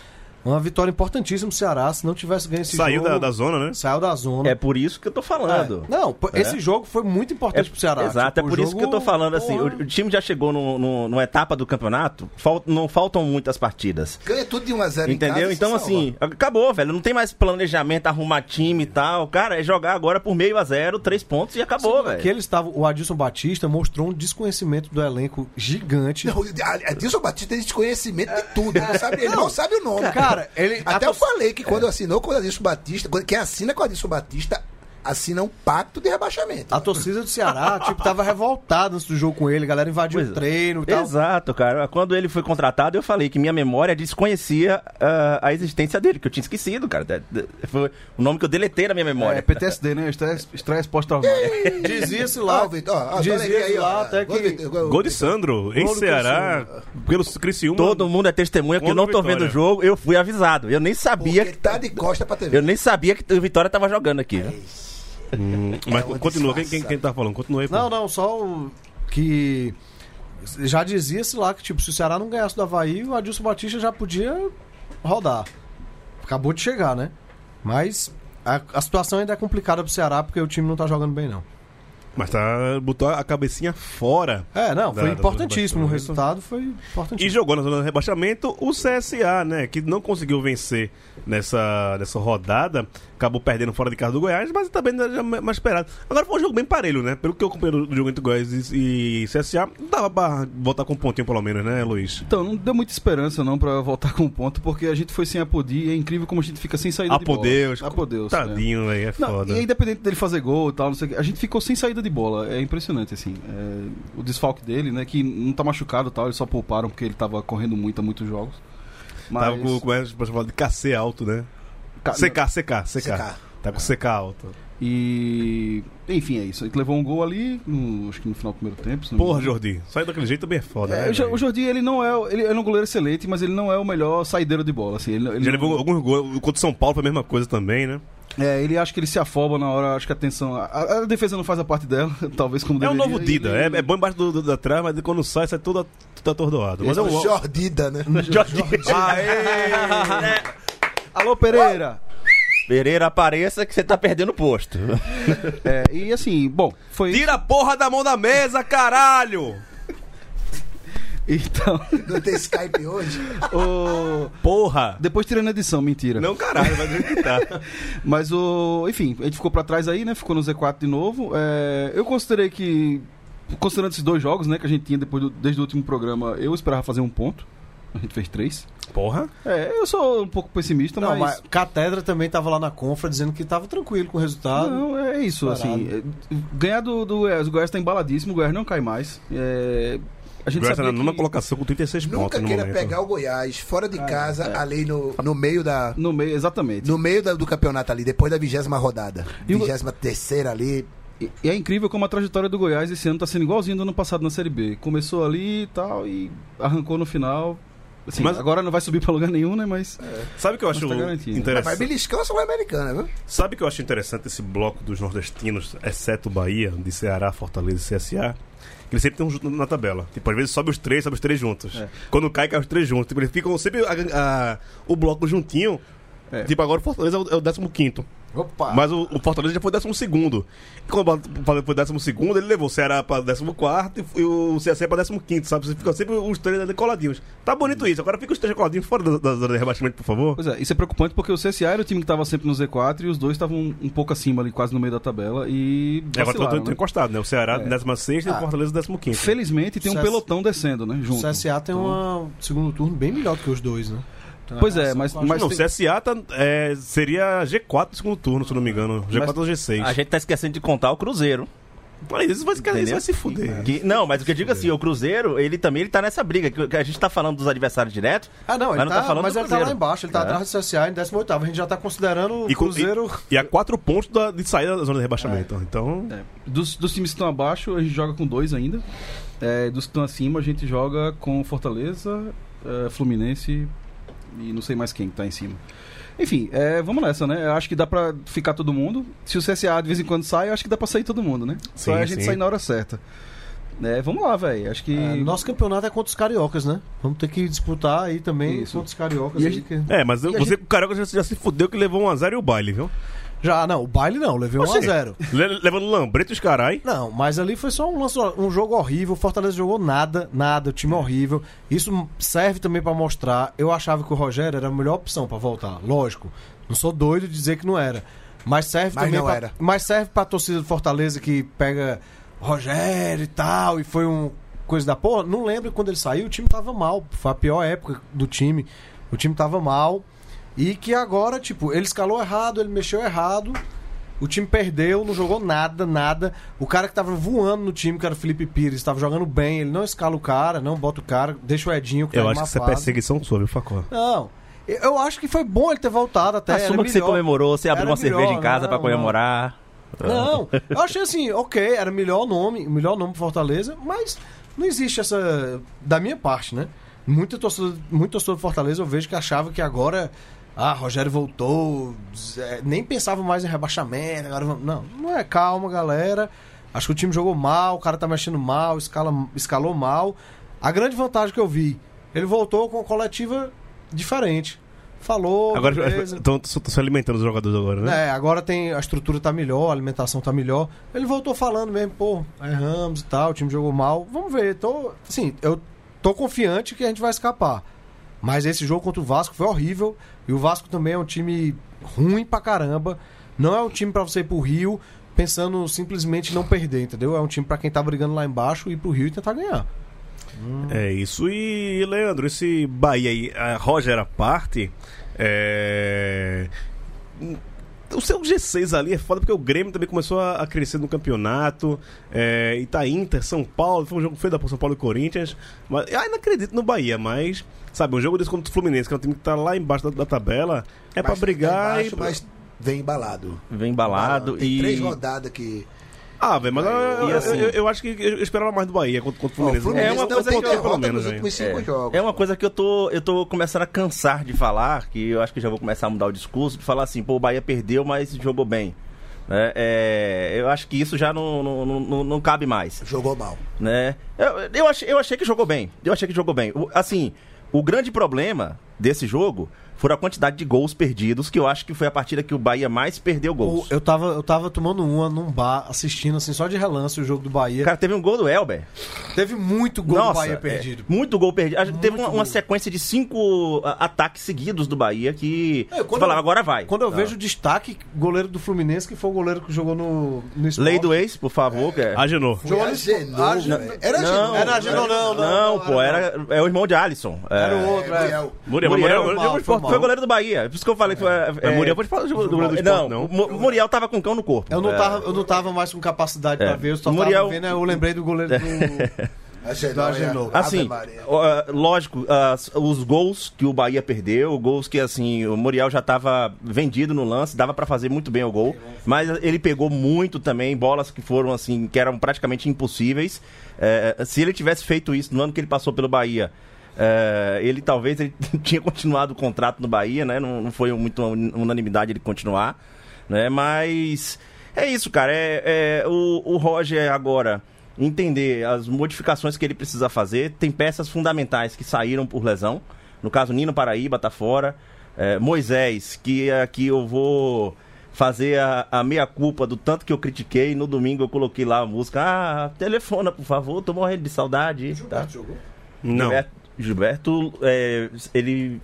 Uma vitória importantíssima pro Ceará. Se não tivesse ganho esse Saiu jogo. da, da zona, né? Saiu da zona. É por isso que eu tô falando. É. Não, É. esse jogo foi muito importante pro Ceará. Exato, Tipo, é por o isso que eu tô jogo, falando assim. O, o time já chegou no, no- numa etapa do campeonato, fal- não faltam muitas partidas. Ganha tudo de 1 a 0 em Entendeu? casa, Então, assim, acabou, velho. Não tem mais planejamento, arrumar time e tal. Cara, é jogar agora por meio a zero, três pontos e acabou, velho. Que ele estava, o Adilson Batista mostrou um desconhecimento do elenco gigante. Não, Adilson Batista tem desconhecimento de tudo. Ele não sabe, ele não sabe o nome. Cara, ele Até eu falei que quando assinou com o Adilson Batista, quem assina com o Adilson Batista, assina um pacto de rebaixamento. A torcida do Ceará, <laughs> tipo, tava revoltada antes do jogo com ele, a galera invadiu Pois o é. treino e tal. Exato, cara. Quando ele foi contratado, eu falei que minha memória desconhecia ah, a existência dele, que eu tinha esquecido, cara. De- de- Foi o nome que eu deletei na minha memória. É, PTSD, né? Estresse, estresse pós-traumático. Lá, ó, ó, dizia-se olha aqui, ó, lá até gol que de- gol- de Sandro, em Gol Ceará, pelo Criciúma. Todo mundo é testemunha que eu não tô Vitória. vendo o jogo, eu fui avisado. Eu nem sabia, Porque tá de costa pra TV. eu nem sabia que o Vitória tava jogando aqui. viu? Hum, <laughs> mas É continua, quem, quem, quem tá falando? Continua aí, pô. Não, não, só o que já dizia-se lá que tipo, se o Ceará não ganhasse do Havaí, o Adilson Batista já podia rodar. Acabou de chegar, né? Mas a, a situação ainda é complicada pro Ceará porque o time não tá jogando bem não. Mas tá, botou a cabecinha fora. É, não, Da- foi da- importantíssimo, o do resultado foi E importantíssimo. jogou na zona de rebaixamento o CSA, né? Que não conseguiu vencer nessa, nessa rodada. Acabou perdendo fora de casa do Goiás, mas também já mais esperado. Agora foi um jogo bem parelho, né? Pelo que eu acompanhei do jogo entre Goiás e, e CSA, não dava pra voltar com um pontinho pelo menos, né, Luiz? Então, não deu muita esperança não pra voltar com um ponto, porque a gente foi sem Apodi e é incrível como a gente fica sem saída de bola. Apodeus. Apodeus. Tadinho, velho, é Não, foda. e independente dele fazer gol e tal, não sei o que, a gente ficou sem saída de bola. É impressionante, assim. É, o desfalque dele, né? Que não tá machucado e tal, eles só pouparam porque ele tava correndo muito a muitos jogos. Mas... Tava com, como é que você fala de KC alto, né? CK, CK, CK. Tá com CK alto. E. Enfim, é isso. A gente levou um gol ali, no- acho que no final do primeiro tempo. me Porra. Jordi, sair daquele jeito também é foda, É, né? o o Jordi, ele não é. Ele é um goleiro excelente, mas ele não é o melhor saideiro de bola. Assim, ele, ele Já não- levou alguns gols. Contra o São Paulo foi a mesma coisa também, né? É, ele acha que ele se afoba na hora, acho que a atenção. A, a defesa não faz a parte dela, <laughs> talvez como É o deveria, novo e Dida. ele- É, é bom embaixo do, do, da trás, mas quando sai, sai tudo, tudo atordoado. Mas é um. Jordida, né? <laughs> <laughs> Alô, Pereira! Pereira, apareça que você tá perdendo posto. <laughs> É, e assim, bom, foi. Tira a porra da mão da mesa, caralho! Então, Não tem Skype hoje? <laughs> o... Porra! depois tirando a edição, mentira. Não, caralho, vai que <laughs> tá. Mas o. Enfim, a gente ficou pra trás aí, né? Ficou no Z4 de novo. É, eu considerei que. Considerando esses dois jogos, né, que a gente tinha depois do- desde o último programa, eu esperava fazer um ponto. A gente fez três. Porra? É, eu sou um pouco pessimista, Não, mas. mas Catedra também tava lá na confra dizendo que tava tranquilo com o resultado. Não, é isso, Parado. assim. é, ganhar do, do Goiás, o Goiás tá embaladíssimo, o Goiás não cai mais. É, a gente Goiás tá sabia na nona que colocação com 36 Nunca pontos no queira momento. pegar o Goiás fora de casa, ali no, no meio da. no meio, exatamente. No meio da- do campeonato ali, depois da vigésima rodada. E o- Vigésima terceira ali. E, e é incrível como a trajetória do Goiás esse ano tá sendo igualzinho do ano passado na Série B. Começou ali e tal, e arrancou no final. Assim, Mas- agora não vai subir pra lugar nenhum, né? Mas. Sabe o que eu acho tá garantido. Vai interessante? beliscar a Sul-Americana, viu? Sabe o que eu acho interessante esse bloco dos nordestinos, exceto o Bahia, de Ceará, Fortaleza e CSA? Que eles sempre estão juntos na tabela. Tipo, às vezes sobe os três, sobe os três juntos. É. Quando cai, cai os três juntos. Tipo, eles ficam sempre a- a- o bloco juntinho. É. Tipo, agora o Fortaleza é o, é o 15 Opa! Mas o, o Fortaleza já foi 12 segundo. E quando o Fortaleza foi 12 segundo, ele levou o Ceará pra 14 e o CSA pra 15 sabe? Você fica sempre os três ali coladinhos. Tá bonito isso. Agora fica os três coladinhos fora da, da zona de rebaixamento, por favor. Pois é, isso é preocupante porque o CSA era o time que tava sempre no Z4 e os dois estavam um, um pouco acima ali, quase no meio da tabela. E. E agora tô, tô né? encostado, né? O Ceará 16 e o Ah. Fortaleza 15 Felizmente tem um CS pelotão descendo, né? O Junto. CSA tem um segundo turno bem melhor do que os dois, né? Então, Pois é, mas- mas- não, tem- o CSA tá, é, seria G4 no segundo turno, se não me engano. G4 Mas- ou G6. A gente tá esquecendo de contar o Cruzeiro. Olha, isso vai, isso vai se fuder. Que- não, mas o que eu digo assim, o Cruzeiro, ele também ele tá nessa briga. Que a gente tá falando dos adversários diretos. Ah, não, mas ele não tá, tá falando mas do ele tá lá embaixo, ele tá É. atrás do CSA em 18 A gente já tá considerando o E, Cruzeiro. e, e a 4 pontos da- de saída da zona de rebaixamento. Então, É. Dos, dos times que estão abaixo, a gente joga com dois ainda. É, dos que estão acima, a gente joga com Fortaleza, é, Fluminense e não sei mais quem que tá em cima. Enfim, é, vamos nessa, né? Eu acho que dá pra ficar todo mundo. Se o CSA de vez em quando sai, eu acho que dá pra sair todo mundo, né? Só Sim, é a gente sim. sair na hora certa. É, vamos lá, velho. Acho que. É, nosso campeonato é contra os cariocas, né? Vamos ter que disputar aí também Isso. contra os cariocas. E gente- que- é, mas E você, gente- o Carioca já, já se fudeu que levou 1x0 e o baile, viu? Já, não, o baile não, levei 1x0. Le- levando Lambreto e os carai. Não, mas ali foi só um, lance- um jogo horrível. O Fortaleza jogou nada, nada, o time horrível. Isso serve também pra mostrar. Eu achava que o Rogério era a melhor opção pra voltar, lógico. Não sou doido de dizer que não era. Mas serve Mas também não pra, era. Mas serve pra torcida do Fortaleza que pega Rogério e tal, e foi um coisa da porra. Não lembro quando ele saiu, o time tava mal. Foi a pior época do time. O time tava mal. E que agora, tipo, ele escalou errado, ele mexeu errado. O time perdeu, não jogou nada, nada. O cara que tava voando no time, que era o Felipe Pires, tava jogando bem. Ele não escala o cara, não bota o cara, deixa o Edinho que Eu tá acho que isso é perseguição sua, viu, Facó? Não. Eu- acho que foi bom ele ter voltado até. Assuma que você comemorou, você abriu Era uma cerveja melhor, em casa não. comemorar. Não, eu achei assim, ok, era o melhor nome, o melhor nome pro Fortaleza, mas não existe essa. Da minha parte, né? Muita torcida, muito torcedor do Fortaleza eu vejo que achava que agora. Ah, Rogério voltou, Zé, nem pensava mais em rebaixamento. Agora vamos... Não, não é calma, galera. Acho que o time jogou mal, o cara tá mexendo mal, escala, escalou mal. A grande vantagem que eu vi, ele voltou com uma coletiva diferente. Falou, Agora estão se alimentando os jogadores agora, né? É, agora tem a estrutura tá melhor, a alimentação tá melhor. Ele voltou falando mesmo, pô, erramos e tal, o time jogou mal. Vamos ver, tô, assim, eu tô confiante que a gente vai escapar. Mas esse jogo contra o Vasco foi horrível. E o Vasco também é um time ruim pra caramba. Não é um time pra você ir pro Rio pensando simplesmente não perder, entendeu? É um time pra quem tá brigando lá embaixo ir pro Rio e tentar ganhar. É isso. E, Leandro, esse Bahia aí, a Roger à parte, é... O seu G6 ali é foda porque o Grêmio também começou a, a crescer no campeonato. É, e tá Inter, São Paulo, foi um jogo feio da São Paulo e Corinthians. Mas, eu ainda acredito no Bahia, mas, sabe, um jogo desse contra o Fluminense, que é um time que tá lá embaixo da, da tabela, é pra Mas brigar. tá embaixo, e... Mas vem embalado. Vem embalado Tem e. três rodadas que. Ah, velho, mas eu, eu- E assim- eu- eu acho que eu esperava mais do Bahia contra, contra o Fluminense. Fluminense É uma coisa que eu- pelo menos, jogos. É uma coisa que eu tô, eu tô começando a cansar de falar, que eu acho que já vou começar a mudar o discurso, de falar assim, pô, o Bahia perdeu, mas jogou bem. né? É, eu acho que isso já não, não, não, não cabe mais. Jogou mal. né? Eu, eu, achei, eu achei que jogou bem. Eu achei que jogou bem. O- assim, o grande problema desse jogo foi a quantidade de gols perdidos, que eu acho que foi a partida que o Bahia mais perdeu gols. Eu tava, eu tava tomando uma num bar, assistindo assim, só de relance o jogo do Bahia. Cara, teve um gol do Elber. Teve muito gol Nossa, do Bahia é, perdido. muito gol perdido. Gente teve uma, Muito uma sequência de cinco ah, ataques seguidos do Bahia que. É, você quando falava, eu- agora vai. Quando eu Ah. vejo o destaque, goleiro do Fluminense, que foi o goleiro que jogou no, no. Lei do ex, por favor. que é- Agenou. Foi Jogou no Agenor, Ah, velho. Era Não, Agenor. Era Agenor, não, não. Não, pô, era, é o irmão de Alisson. Era É, o outro, é. Muriel. Muriel, Muriel, Muriel, foi mal, foi, foi mal. Foi goleiro do Bahia. Por isso que eu falei que foi. Mas Muriel pode falar do goleiro do Não, esporte, não. o Mu- Muriel tava com cão no corpo. Eu não, É. tava, eu não tava mais com capacidade É. pra ver, eu só Muriel- tava vendo, eu lembrei do goleiro do... <laughs> Agenor, é. Assim, ó, lógico, as- os gols que o Bahia perdeu, gols que assim, o Muriel já estava vendido no lance, dava pra fazer muito bem o gol, mas ele pegou muito também, bolas que foram assim, que eram praticamente impossíveis. É, se ele tivesse feito isso no ano que ele passou pelo Bahia, é, ele talvez ele <laughs> tinha continuado o contrato no Bahia, né? Não, não foi muito uma unanimidade ele continuar, né? Mas é isso, cara. É, é, o, o Roger agora entender as modificações que ele precisa fazer. Tem peças fundamentais que saíram por lesão. No caso, Nino Paraíba tá fora. É, Moisés, que aqui eu vou fazer a, a meia-culpa do tanto que eu critiquei. No domingo eu coloquei lá a música. Ah, telefona, por favor, tô morrendo de saudade. Tá? Não. Gilberto, Gilberto é, ele.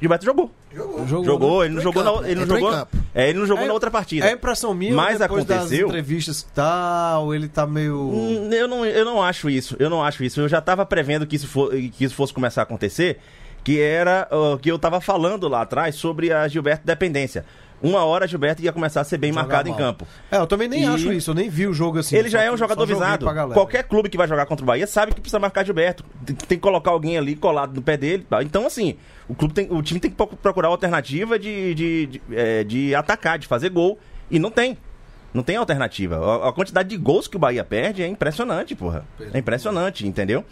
Gilberto jogou. Jogou, Jogou, né? ele não jogou, na, ele não em jogou. É, ele não jogou É- na outra partida. É impressão minha, Mas depois das aconteceu- entrevistas tal, ele tá meio... Hum, Eu não, eu não acho isso, eu não acho isso. Eu já tava prevendo que isso, for, que isso fosse começar a acontecer, que era o que eu tava falando lá atrás sobre a Gilberto dependência. Uma hora Gilberto ia começar a ser bem Jogar marcado em mal. campo. É, eu também nem E- acho isso, eu nem vi o jogo assim. Ele já é um jogador visado. Qualquer clube que vai jogar contra o Bahia sabe que precisa marcar Gilberto. Tem, tem que colocar alguém ali colado no pé dele. tá? Então, assim, o, clube tem, o time tem que pro- procurar alternativa de, de, de, é, de atacar, de fazer gol. E não tem. Não tem alternativa. A, a quantidade de gols que o Bahia perde é impressionante, porra. É impressionante, entendeu?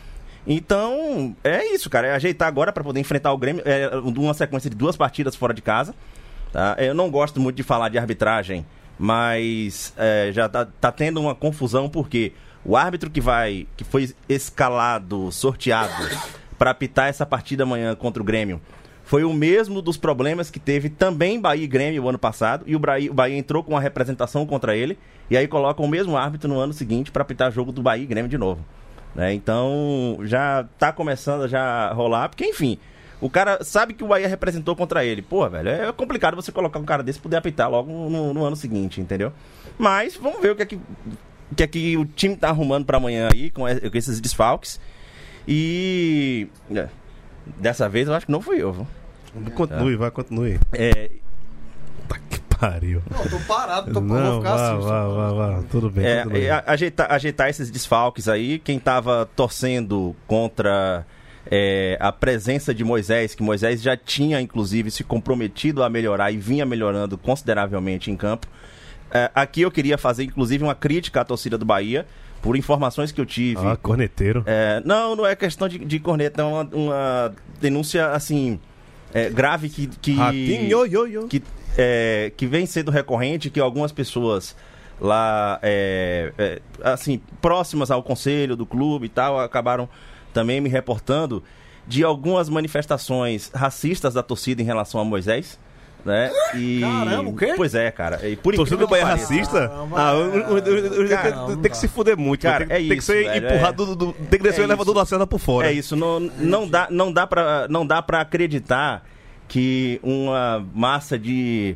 Então, é isso, cara. É ajeitar agora pra poder enfrentar o Grêmio. É uma sequência de duas partidas fora de casa. Tá? Eu não gosto muito de falar de arbitragem, mas é, já tá, tá tendo uma confusão porque o árbitro que vai, que foi escalado, sorteado para apitar essa partida amanhã contra o Grêmio, foi o mesmo dos problemas que teve também Bahia e Grêmio o ano passado e o Bahia, o Bahia entrou com uma representação contra ele e aí colocam o mesmo árbitro no ano seguinte para apitar jogo do Bahia e Grêmio de novo. né? Então já tá começando a já rolar, porque enfim, o cara sabe que o Bahia representou contra ele. Pô, velho, é complicado você colocar um cara desse e poder apitar logo no, no ano seguinte, entendeu? Mas vamos ver o que é que, o que, é que o time tá arrumando pra amanhã aí, com, esses desfalques. E. é, dessa vez eu acho que não fui eu, viu? Continue, vai, continue. É, Tá que pariu. Não, tô parado, tô, vou Não, ficar vá, assim. vá, vá, vá. Tudo bem, É, continue. é, a- ajeitar, ajeitar esses desfalques aí. Quem tava torcendo contra é, a presença de Moisés, que Moisés já tinha, inclusive, se comprometido a melhorar e vinha melhorando consideravelmente em campo. É, aqui eu queria fazer, inclusive, uma crítica à torcida do Bahia, por informações que eu tive. Ah, corneteiro. É, não, não é questão de, de corneta, é uma, uma denúncia, assim, é, grave que... que Ratinho, yo, yo. que, é, que vem sendo recorrente, que algumas pessoas lá, é, é, assim, próximas ao conselho do clube e tal, acabaram também me reportando de algumas manifestações racistas da torcida em relação a Moisés. né? E... Caramba, o quê? Pois é, cara. E por Torcida do Bahia racista? Ah, o- o- o- o- Caramba. tem que se fuder muito. Cara, tem, é tem que ser velho, empurrado, é. do, do- tem que descer É o elevador da cena por fora. É isso, não, não, dá, não, dá pra, não dá pra acreditar que uma massa de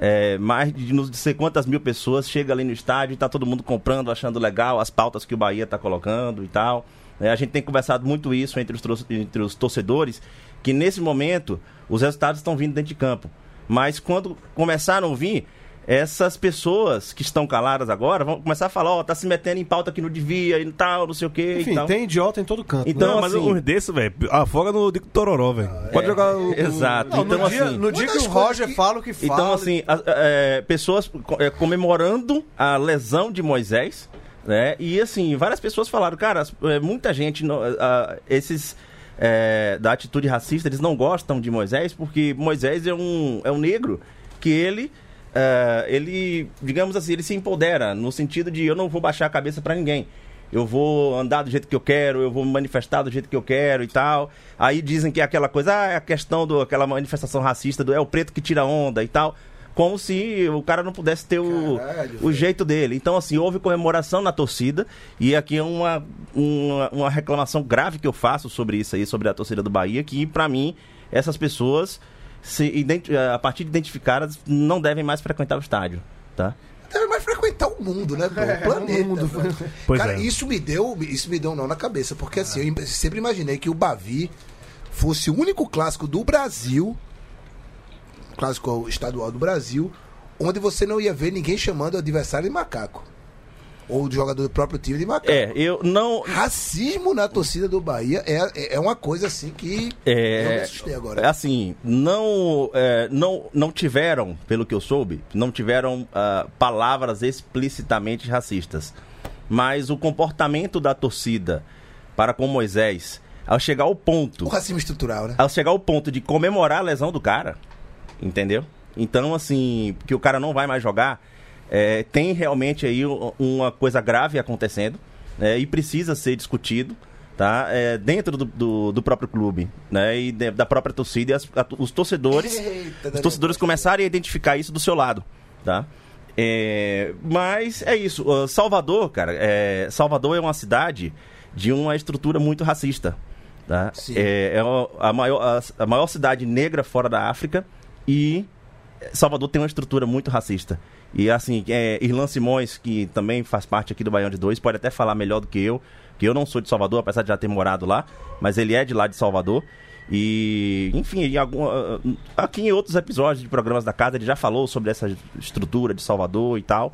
é, mais de não sei quantas mil pessoas chega ali no estádio e tá todo mundo comprando, achando legal as pautas que o Bahia tá colocando e tal. É, a gente tem conversado muito isso entre os, entre os torcedores, que nesse momento os resultados estão vindo dentro de campo. Mas quando começaram a vir, essas pessoas que estão caladas agora vão começar a falar, ó, tá se metendo em pauta que não devia e tal, não sei o quê. Enfim, e tal. tem idiota em todo canto. Então, não, mas assim- uns desses, velho, afoga no Dico Tororó, velho. Pode É, jogar o. Exato. Não, então, no dia, assim, no dia que o Roger que- fala o que fala. Então, assim, a- é, pessoas é, comemorando a lesão de Moisés, né? E, assim, várias pessoas falaram, cara, é, muita gente, no- a- esses é, da atitude racista, eles não gostam de Moisés porque Moisés é um, é um negro que ele, ele, digamos assim, ele se empodera no sentido de eu não vou baixar a cabeça pra ninguém. Eu vou andar do jeito que eu quero, eu vou me manifestar do jeito que eu quero e tal. Aí dizem que é aquela coisa, ah, é a questão do aquela manifestação racista do é o preto que tira onda e tal. Como se o cara não pudesse ter o, Caralho, o jeito dele. Então, assim, houve comemoração na torcida. E aqui é uma, uma, uma reclamação grave que eu faço sobre isso aí, sobre a torcida do Bahia, que pra mim, essas pessoas, se a partir de identificadas, não devem mais frequentar o estádio. Tá? Deve mais frequentar o mundo, né, pô? O <laughs> planeta. velho. <laughs> Pois Cara, é. isso me deu, isso me deu um nó na cabeça, porque assim, eu sempre imaginei que o Bavi fosse o único clássico do Brasil, clássico estadual do Brasil, onde você não ia ver ninguém chamando o adversário de macaco. Ou o jogador do próprio time de macaco. É, eu não. Racismo na torcida do Bahia é, é- é uma coisa assim que É, eu me assustei agora. Assim, não, é, não, não tiveram, pelo que eu soube, não tiveram ah, palavras explicitamente racistas. Mas o comportamento da torcida para com Moisés, ao chegar ao ponto. O racismo estrutural, né? Ao chegar ao ponto de comemorar a lesão do cara, entendeu? Então, assim, que o cara não vai mais jogar, é, tem realmente aí uma coisa grave acontecendo né, e precisa ser discutido. Tá? É, dentro do, do, do próprio clube né? e de- da própria torcida e as- a- os torcedores Eita, os torcedores começarem a identificar isso do seu lado, tá? É, mas é isso. Salvador, cara, é, Salvador é uma cidade de uma estrutura muito racista, tá? É, é a, maior, a, a maior cidade negra fora da África e Salvador tem uma estrutura muito racista. E assim, é, Irlan Simões, que também faz parte aqui do Baião de Dois, pode até falar melhor do que eu, que eu não sou de Salvador, apesar de já ter morado lá, mas ele é de lá de Salvador. E, enfim, em algum, ah, aqui em outros episódios de programas da casa, ele já falou sobre essa estrutura de Salvador e tal.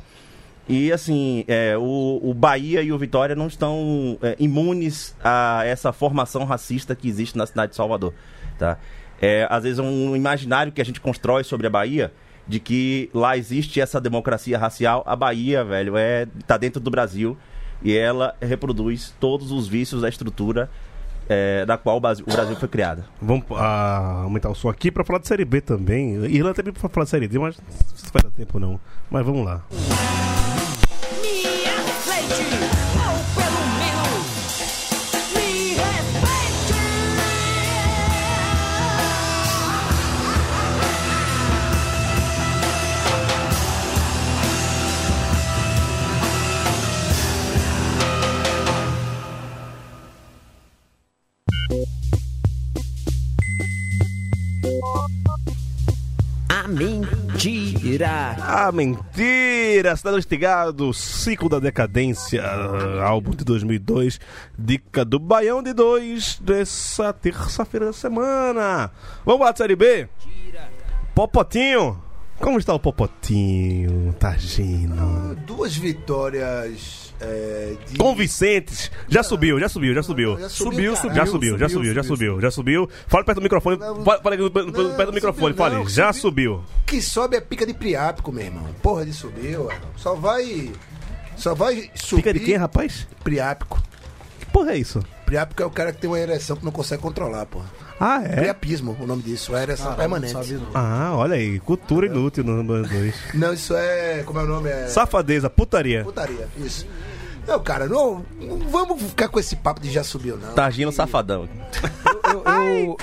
E assim, é, o, o Bahia e o Vitória não estão é, imunes a essa formação racista que existe na cidade de Salvador. Tá? É, às vezes é um imaginário que a gente constrói sobre a Bahia de que lá existe essa democracia racial. A Bahia, velho, é tá dentro do Brasil e ela reproduz todos os vícios da estrutura é, da qual o Brasil, o Brasil foi criado. Vamos ah, aumentar o som aqui pra falar de Série B também. Irlanda também pra falar de Série D, mas não vai dar tempo não. Mas vamos lá. Me aceite, A mentira. Ah, mentira! Cidade Estigado, Ciclo da Decadência, álbum de 2002, dica do Baião de 2, dessa terça-feira da semana. Vamos lá de Série B? Popotinho! Como está o Popotinho, Tagino? Duas vitórias é, de... Convincentes! Já subiu, já subiu, já subiu. Já subiu, caralho. Já subiu, já subiu, já subiu, já subiu. Fala perto do microfone, fala, perto do microfone, subiu fale. não, Já subiu. subiu. que sobe é pica de priápico, meu irmão. Porra de subir, ué. Só vai. Só vai subir. Fica de quem, rapaz? Priápico. Que porra é isso? Priápico é o cara que tem uma ereção que não consegue controlar, porra. Ah, é? Priapismo, o nome disso. É ereção permanente. Ah, olha aí, cultura inútil no Band 2. Não, isso é. Como é o nome? É. Safadeza, putaria. Putaria, isso. Não, cara, não, não vamos ficar com esse papo de já subiu, não. Targino safadão. Eu, eu,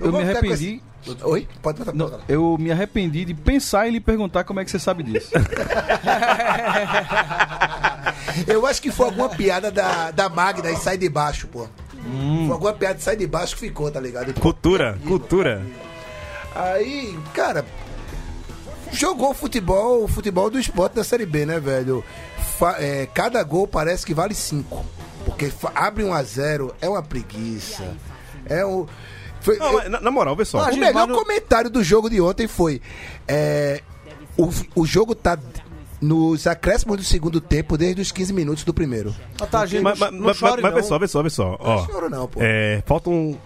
eu vou me arrependi Oi? Pode botar Não, eu me arrependi de pensar em lhe perguntar como é que você sabe disso. <laughs> Eu acho que foi alguma piada da, da Magda e sai de baixo, pô. Hum. Foi alguma piada de sai de baixo que ficou, tá ligado? Cultura, cultura. Aí, cara, jogou futebol, o futebol do esporte da Série B, né, velho? É, cada gol parece que vale cinco. Porque abre 1 a 0 é uma preguiça. É o. Foi, Não, mas na, na moral, vê só. o melhor comentário do jogo de ontem foi: é, o, o jogo tá nos acréscimos do segundo tempo desde os 15 minutos do primeiro. Ah, tá, gente, Mas, não, mas, não mas, chore, mas não. vê só, vê só, vê só. Ó, choro não, pô. é, faltam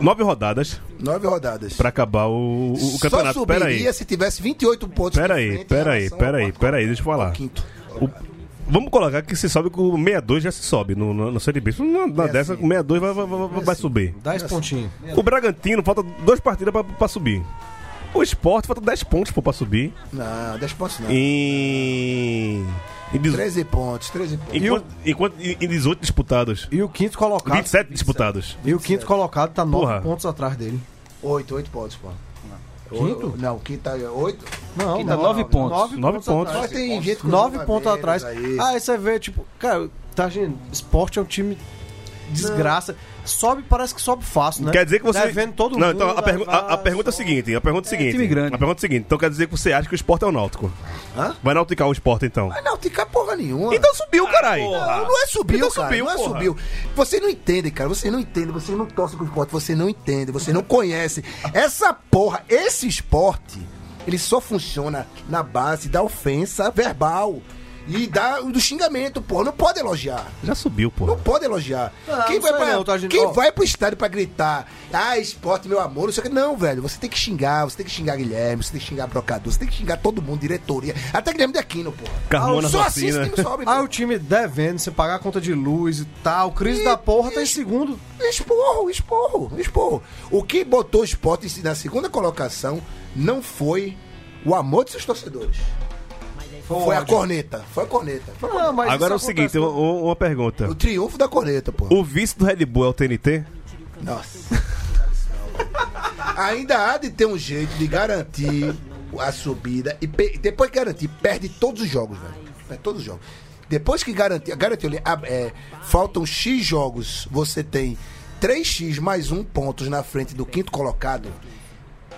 nove rodadas Nove rodadas. pra acabar o, o, o campeonato. Só Pera subiria aí. se tivesse 28 pontos. Pera aí, frente em pera aí, pera aí, pera aí, deixa eu falar. quinto. O- vamos colocar que se sobe com o 62 já se sobe no, no, no Série B. Na, na É dessa, assim. com 62 vai, vai, vai, vai subir. 10 pontinhos. O Bragantino falta duas partidas pra, pra subir. O Sport falta 10 pontos pô, pra subir. Não, 10 pontos não. Em. Em, dezo- 13 pontos, 13 pontos. enquanto, enquanto, em em 18 disputados. E o quinto colocado. 27 disputados. E o quinto colocado tá 9 Porra. pontos atrás dele. 8, 8 pontos, pô. Quinto? Não, quinto tá 8. Não, Quinto é nove pontos. 9 Nove pontos. pontos. atrás. Mas tem gente com 9 nove pontos atrás. aí. Aí você vê, tipo, cara, tá gente, esporte é um time desgraça. Sobe, parece que sobe fácil, né? Quer dizer que você. Devendo todo não, mundo. então a, pergu- a- a vai, pergunta é a seguinte: a pergunta é a seguinte. time grande. A pergunta é a seguinte: então quer dizer que você acha que o esporte é o náutico? Hã? Vai nauticar o esporte então? Não, tem cá porra nenhuma. Então subiu, caralho! Não, não é subiu, Então cara. subiu, não é porra. subiu. Você não entende, cara. Você não entende. Você não torce com o esporte. Você não entende. Você não conhece. Essa porra, esse esporte, ele só funciona na base da ofensa verbal. E da, do xingamento, pô. Não pode elogiar. Já subiu, pô. Não pode elogiar. Ah, quem vai, pra, não, tá, gente? quem Ó. vai pro estádio pra gritar, ah, esporte, meu amor, não sei o que. Não, velho, você tem que xingar, você tem que xingar Guilherme, você tem que xingar Brocador, você tem que xingar todo mundo, diretoria. Até Guilherme de Aquino, pô. Carmona Só assim time <laughs> sobe. Aí o time devendo, você pagar a conta de luz e tal. Crise E- da porra tá em e- segundo. Esporro, esporro, esporro. O que botou o esporte na segunda colocação não foi o amor de seus torcedores. Foi a corneta. Foi a corneta. Foi a corneta. Não, mas Agora é o seguinte: acontece uma, uma pergunta. O triunfo da corneta, pô. O vice do Red Bull é o TNT? Nossa. Ainda há de ter um jeito de garantir a subida e pe- depois que garantir, perde todos os jogos, velho. Perde todos os jogos. Depois que garantir, garantiu, é, faltam X jogos, você tem 3x mais um pontos na frente do quinto colocado.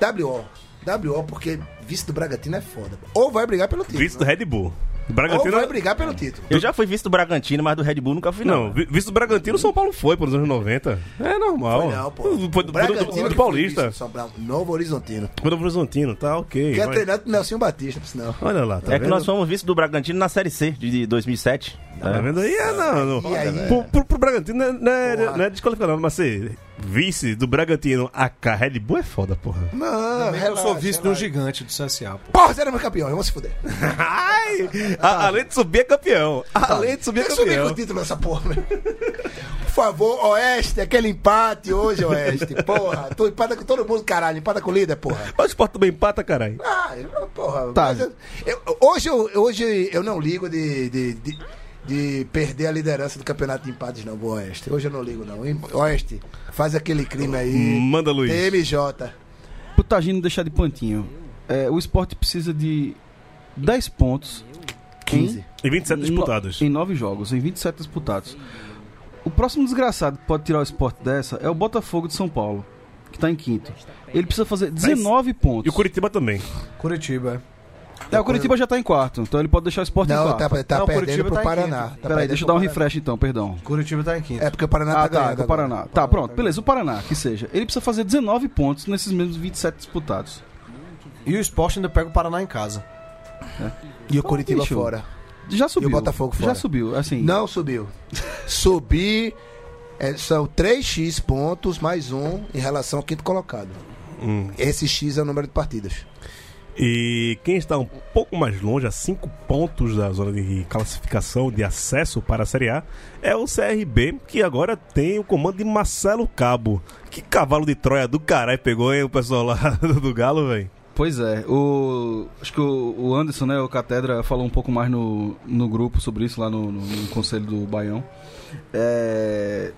WO. WO, porque vice do Bragantino é foda. Ou vai brigar pelo título. Vice do Red Bull. Ou Bragantino. vai brigar pelo título. Eu já fui visto do Bragantino, mas do Red Bull nunca fui, não. Não, vi- vice do Bragantino, São Paulo foi, pô, nos anos 90. É normal. Foi não, pô. Foi do, do- Bragantino do- Paulista. vice São Paulo, Novo Horizontino. Foi do Horizontino, tá ok. Que é vai. treinado por Nelson Batista, por sinal. Olha lá, tá é vendo? que nós fomos visto do Bragantino na Série C de 2007. Tá vendo aí? É, não, não. E aí? Pro, pro, pro Bragantino não é, não é, não é desqualificado, não, mas ser vice do Bragantino AK Red Bull é foda, porra. Não, Também eu sou relaxa, vice de um gigante do CSA, pô. Porra, você era meu campeão, vamos se fuder. Ai! a- além de subir é campeão. Além de subir é Eu subi com campeão. o título nessa porra, meu. Por favor, Oeste, aquele empate hoje, Oeste. Porra, tu empata com todo mundo, caralho. Empata com o líder, porra. Mas o Sport também empata, caralho. Ah, eu- porra. Tá. eu- eu- hoje, eu, hoje eu não ligo de, de, de, de perder a liderança do campeonato de empates, não, pro Oeste. Hoje eu não ligo, não. Em- Oeste, faz aquele crime aí. Manda, Luiz. TMJ. Pro Tagino deixar de pontinho. É, o esporte precisa de 10 pontos. 15. E 27 disputados. Em 9 jogos, em 27 disputados. O próximo desgraçado que pode tirar o esporte dessa é o Botafogo de São Paulo, que tá em quinto. Ele precisa fazer 19 pontos. E o Curitiba também. Curitiba, É, o Curitiba já tá em quarto, então ele pode deixar o esporte em Não, quarto. tá, tá Não, perdendo Curitiba pro tá em Paraná. Tá Peraí, deixa eu dar um refresh então, perdão. é. Curitiba tá em quinto. É porque o Paraná Ah, tá tá, ganhando. com o agora. Paraná. Tá, pronto, beleza. O Paraná, que seja. Ele precisa fazer 19 pontos nesses mesmos 27 disputados. E o esporte ainda pega o Paraná em casa. E o Curitiba bicho. fora. Já subiu. Botafogo fora. Já subiu, assim. Não subiu. Subir é, são 3x pontos mais um em relação ao quinto colocado. Hum. Esse X é o número de partidas. E quem está um pouco mais longe, a 5 pontos da zona de classificação, de acesso para a Série A, é o CRB, que agora tem o comando de Marcelo Cabo. Que cavalo de Troia do caralho pegou, hein, o pessoal lá <laughs> do Galo, velho. Pois é, o, acho que o, o Anderson, né, o Catedra, falou um pouco mais no, no grupo sobre isso, lá no, no- no Conselho do Baião. É,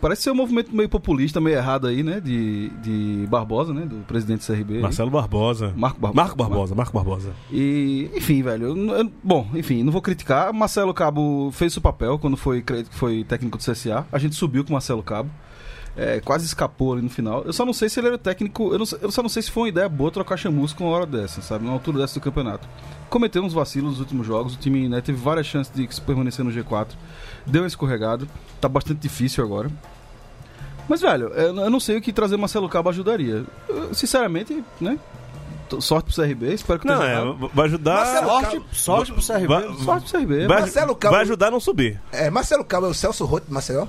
parece ser um movimento meio populista, meio errado aí, né? De, de Barbosa, né? Do presidente do CRB. aí. Marcelo Barbosa. Marco Barbosa. Marco Barbosa, Marco Barbosa. E, enfim, velho. eu- eu- bom, enfim, não vou criticar. Marcelo Cabo fez seu papel quando foi, foi técnico do CSA. A gente subiu com o Marcelo Cabo. É, quase escapou ali no final. Eu só não sei se ele era o técnico. Eu, não eu só não sei se foi uma ideia boa trocar chamusco uma hora dessa, sabe? Na altura dessa do campeonato. Cometeu uns vacilos nos últimos jogos. O time né, teve várias chances de permanecer no G4. Deu uma escorregada. Tá bastante difícil agora. Mas, velho, eu, eu não sei o que trazer Marcelo Cabo ajudaria. Eu, sinceramente, né? Sorte pro CRB, espero que Não, é, vai ajudar. Marcelo Sorte, Cabo- sorte pro CRB. Vai, Sorte pro CRB. vai, Marcelo Cabo- vai ajudar a não subir. É, Marcelo Cabo é o Celso Roto de Maceió?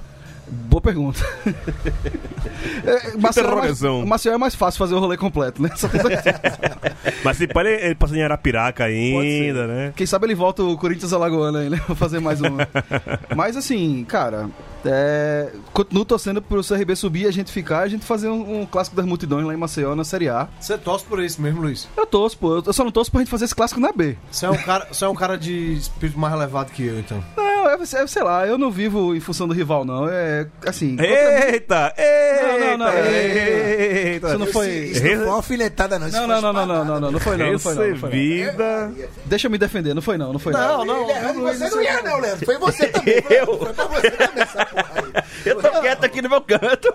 Boa pergunta. <laughs> é, Marcelo, é mais. Marcelo é mais fácil fazer o rolê completo, né? <laughs> Mas se pá, ele, ele passa em Arapiraca ainda, né? Quem sabe ele volta o Corinthians Alagoano aí, né? Vou fazer mais uma. <laughs> Mas assim, cara, é, continuo torcendo pro CRB subir, a gente ficar, a gente fazer um, um clássico das multidões lá em Maceió, na Série A. Você torce por isso mesmo, Luiz? Eu torço, pô. Eu só não torço pra gente fazer esse clássico na B. Você é um cara, você é um cara de espírito mais elevado que eu, então. Não, é, é, sei lá, eu não vivo em função do rival, não. É assim. Eita! Eita! Não, não, não, Eita! Isso não foi. Isso não foi uma alfinetada, não. Não, não, não, não, não, não, não, não foi não, não foi não. Não foi não. Recebida. Deixa eu me defender, não foi não, não foi não. Não, não. Leandro, você não ia, não, Leandro. Foi você <laughs> também. Leandro. Foi pra você também essa porra aí. Eu tô quieto aqui no meu canto.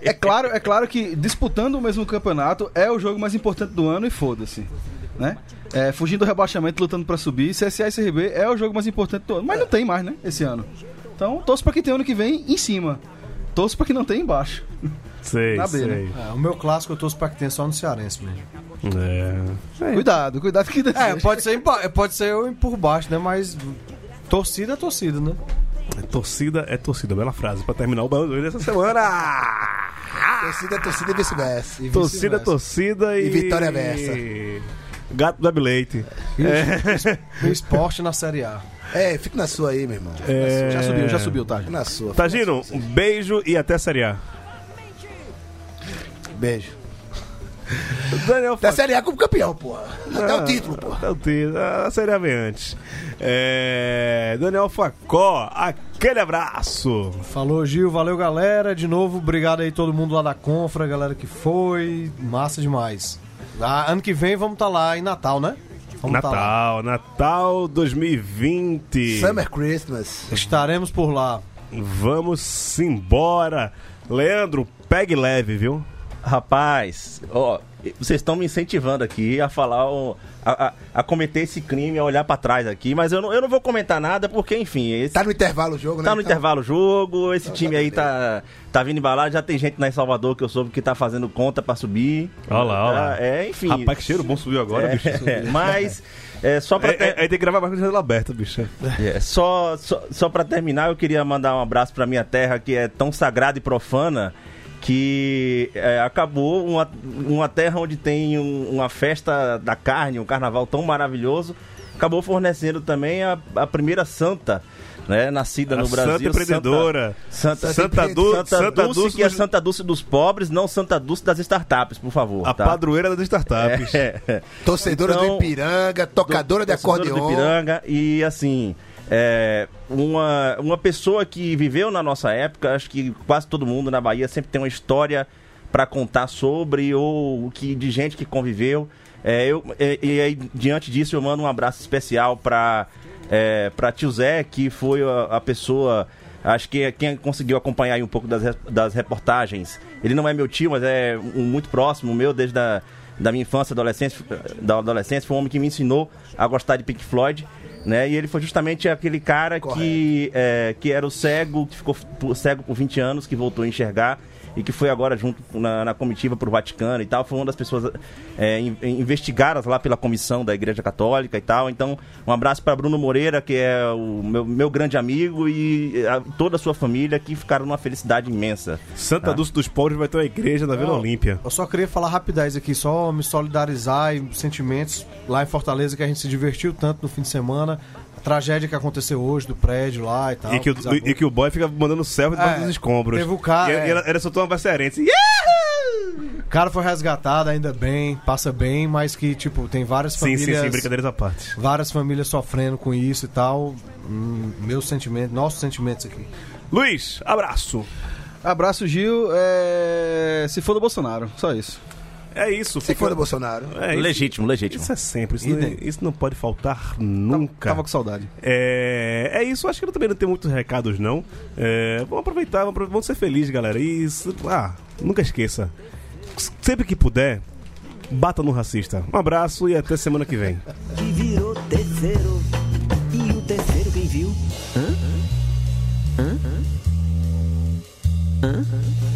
É claro, é claro que disputando o mesmo campeonato é o jogo mais importante do ano e foda-se. Né? É, fugindo do rebaixamento, lutando pra subir, CSA e CRB é o jogo mais importante do ano. Mas não tem mais, né? Esse ano. Então, torço pra quem tem ano que vem em cima. Torço pra quem não tem embaixo. <laughs> Sei, Na beira. sei. É, o meu clássico eu torço pra que tenha só no Cearense mesmo. É. Cuidado, cuidado que É, pode ser, pode ser eu por baixo, né? Mas torcida é torcida, né? Torcida é torcida. Bela frase pra terminar o baú dessa semana. Torcida, torcida e vice-versa. Torcida, vice-versa. torcida e. E vitória versa. Gato bebe leite. E o esporte na Série A. É, fica na sua aí, meu irmão. É... Já subiu, já subiu, tá? Fica na sua. Tagino, um beijo e até a Série A. Beijo. Daniel Da Série A como campeão, porra. Até Ah, o título, porra. Até o título. A Série A vem antes. É... Daniel Facó, aquele abraço. Falou, Gil. Valeu, galera. De novo, obrigado aí todo mundo lá da Confra, galera que foi. Massa demais. Ah, ano que vem vamos estar lá em Natal, né? Vamos tá lá. Natal, Natal 2020. Summer Christmas. Estaremos por lá. Vamos embora. Leandro, pegue leve, viu? Rapaz, ó, vocês estão me incentivando aqui a falar, o- a, a- a cometer esse crime, a olhar pra trás aqui, mas eu não, eu não vou comentar nada porque, enfim, esse, Tá no intervalo o jogo, né? tá no Então, intervalo o jogo, esse Então time tá aí tá, tá vindo embalado, já tem gente lá em Salvador que eu soube que tá fazendo conta pra subir. Olha lá, olha lá. É, enfim. Rapaz, que cheiro bom subiu agora, É, bicho. mas, é, só pra... É, ter- é, aí tem que gravar mais com a janela aberta, bicho. É, só, só, só pra terminar, eu queria mandar um abraço pra minha terra que é tão sagrada e profana que é, acabou uma, uma terra onde tem um- uma festa da carne, um carnaval tão maravilhoso, acabou fornecendo também a, a primeira santa. Né, nascida A no Brasil. santa empreendedora. Santa, Santa Du- Santa, Santa Dulce, Dulce que é Santa Dulce dos pobres, não Santa Dulce das startups, por favor. A tá? padroeira das startups. É, <laughs> é. Torcedora Então, do Ipiranga, tocadora de Torcedora acordeon. do Ipiranga e assim é, uma, uma pessoa que viveu na nossa época acho que quase todo mundo na Bahia sempre tem uma história para contar sobre ou que de gente que conviveu É, eu, e, e aí, diante disso eu mando um abraço especial para é, tio Zé que foi a, a pessoa Acho que é quem conseguiu acompanhar um pouco das, das reportagens. Ele não é meu tio, mas é um muito próximo meu desde a, da minha infância, adolescência, da adolescência. Foi um homem que me ensinou a gostar de Pink Floyd. Né? E ele foi justamente aquele cara que, é, que era o cego, que ficou cego por 20 anos, que voltou a enxergar e que foi agora junto na, na comitiva para o Vaticano e tal. Foi uma das pessoas é, in- investigadas lá pela comissão da Igreja Católica e tal. Então, um abraço para Bruno Moreira, que é o meu, meu grande amigo, e a- toda a sua família que ficaram numa felicidade imensa. Santa Tá? Dulce dos Pobres vai ter uma igreja na Vila. Olímpia. Eu só queria falar rapidez aqui, só me solidarizar e sentimentos lá em Fortaleza que a gente se divertiu tanto no fim de semana. Tragédia que aconteceu hoje do prédio lá e tal. E que, o, desabou. e que o boy fica mandando selfie debaixo É, dos escombros. teve o cara, E, é. e ela, ela soltou uma baceirense. O cara foi resgatado ainda bem, passa bem, mas que, tipo, tem várias Sim, famílias. sim, sim, brincadeiras à parte. Várias famílias sofrendo com isso e tal. Hum, meus sentimentos, nossos sentimentos aqui. Luiz, abraço. Abraço, Gil. É... Se for do Bolsonaro, só isso. É isso. Se fica... for do Bolsonaro. É, legítimo, legítimo. Isso é sempre. Isso, não, é, isso não, pode faltar nunca. Tava, tava com saudade. É, é isso. Acho que eu também não tem muitos recados, não. É, vamos aproveitar, vamos ser felizes, galera. E, ah, nunca esqueça. Sempre que puder, bata no racista. Um abraço e até semana que vem. Que virou terceiro. E o terceiro quem viu? Hã? Hã? Hã? Hã?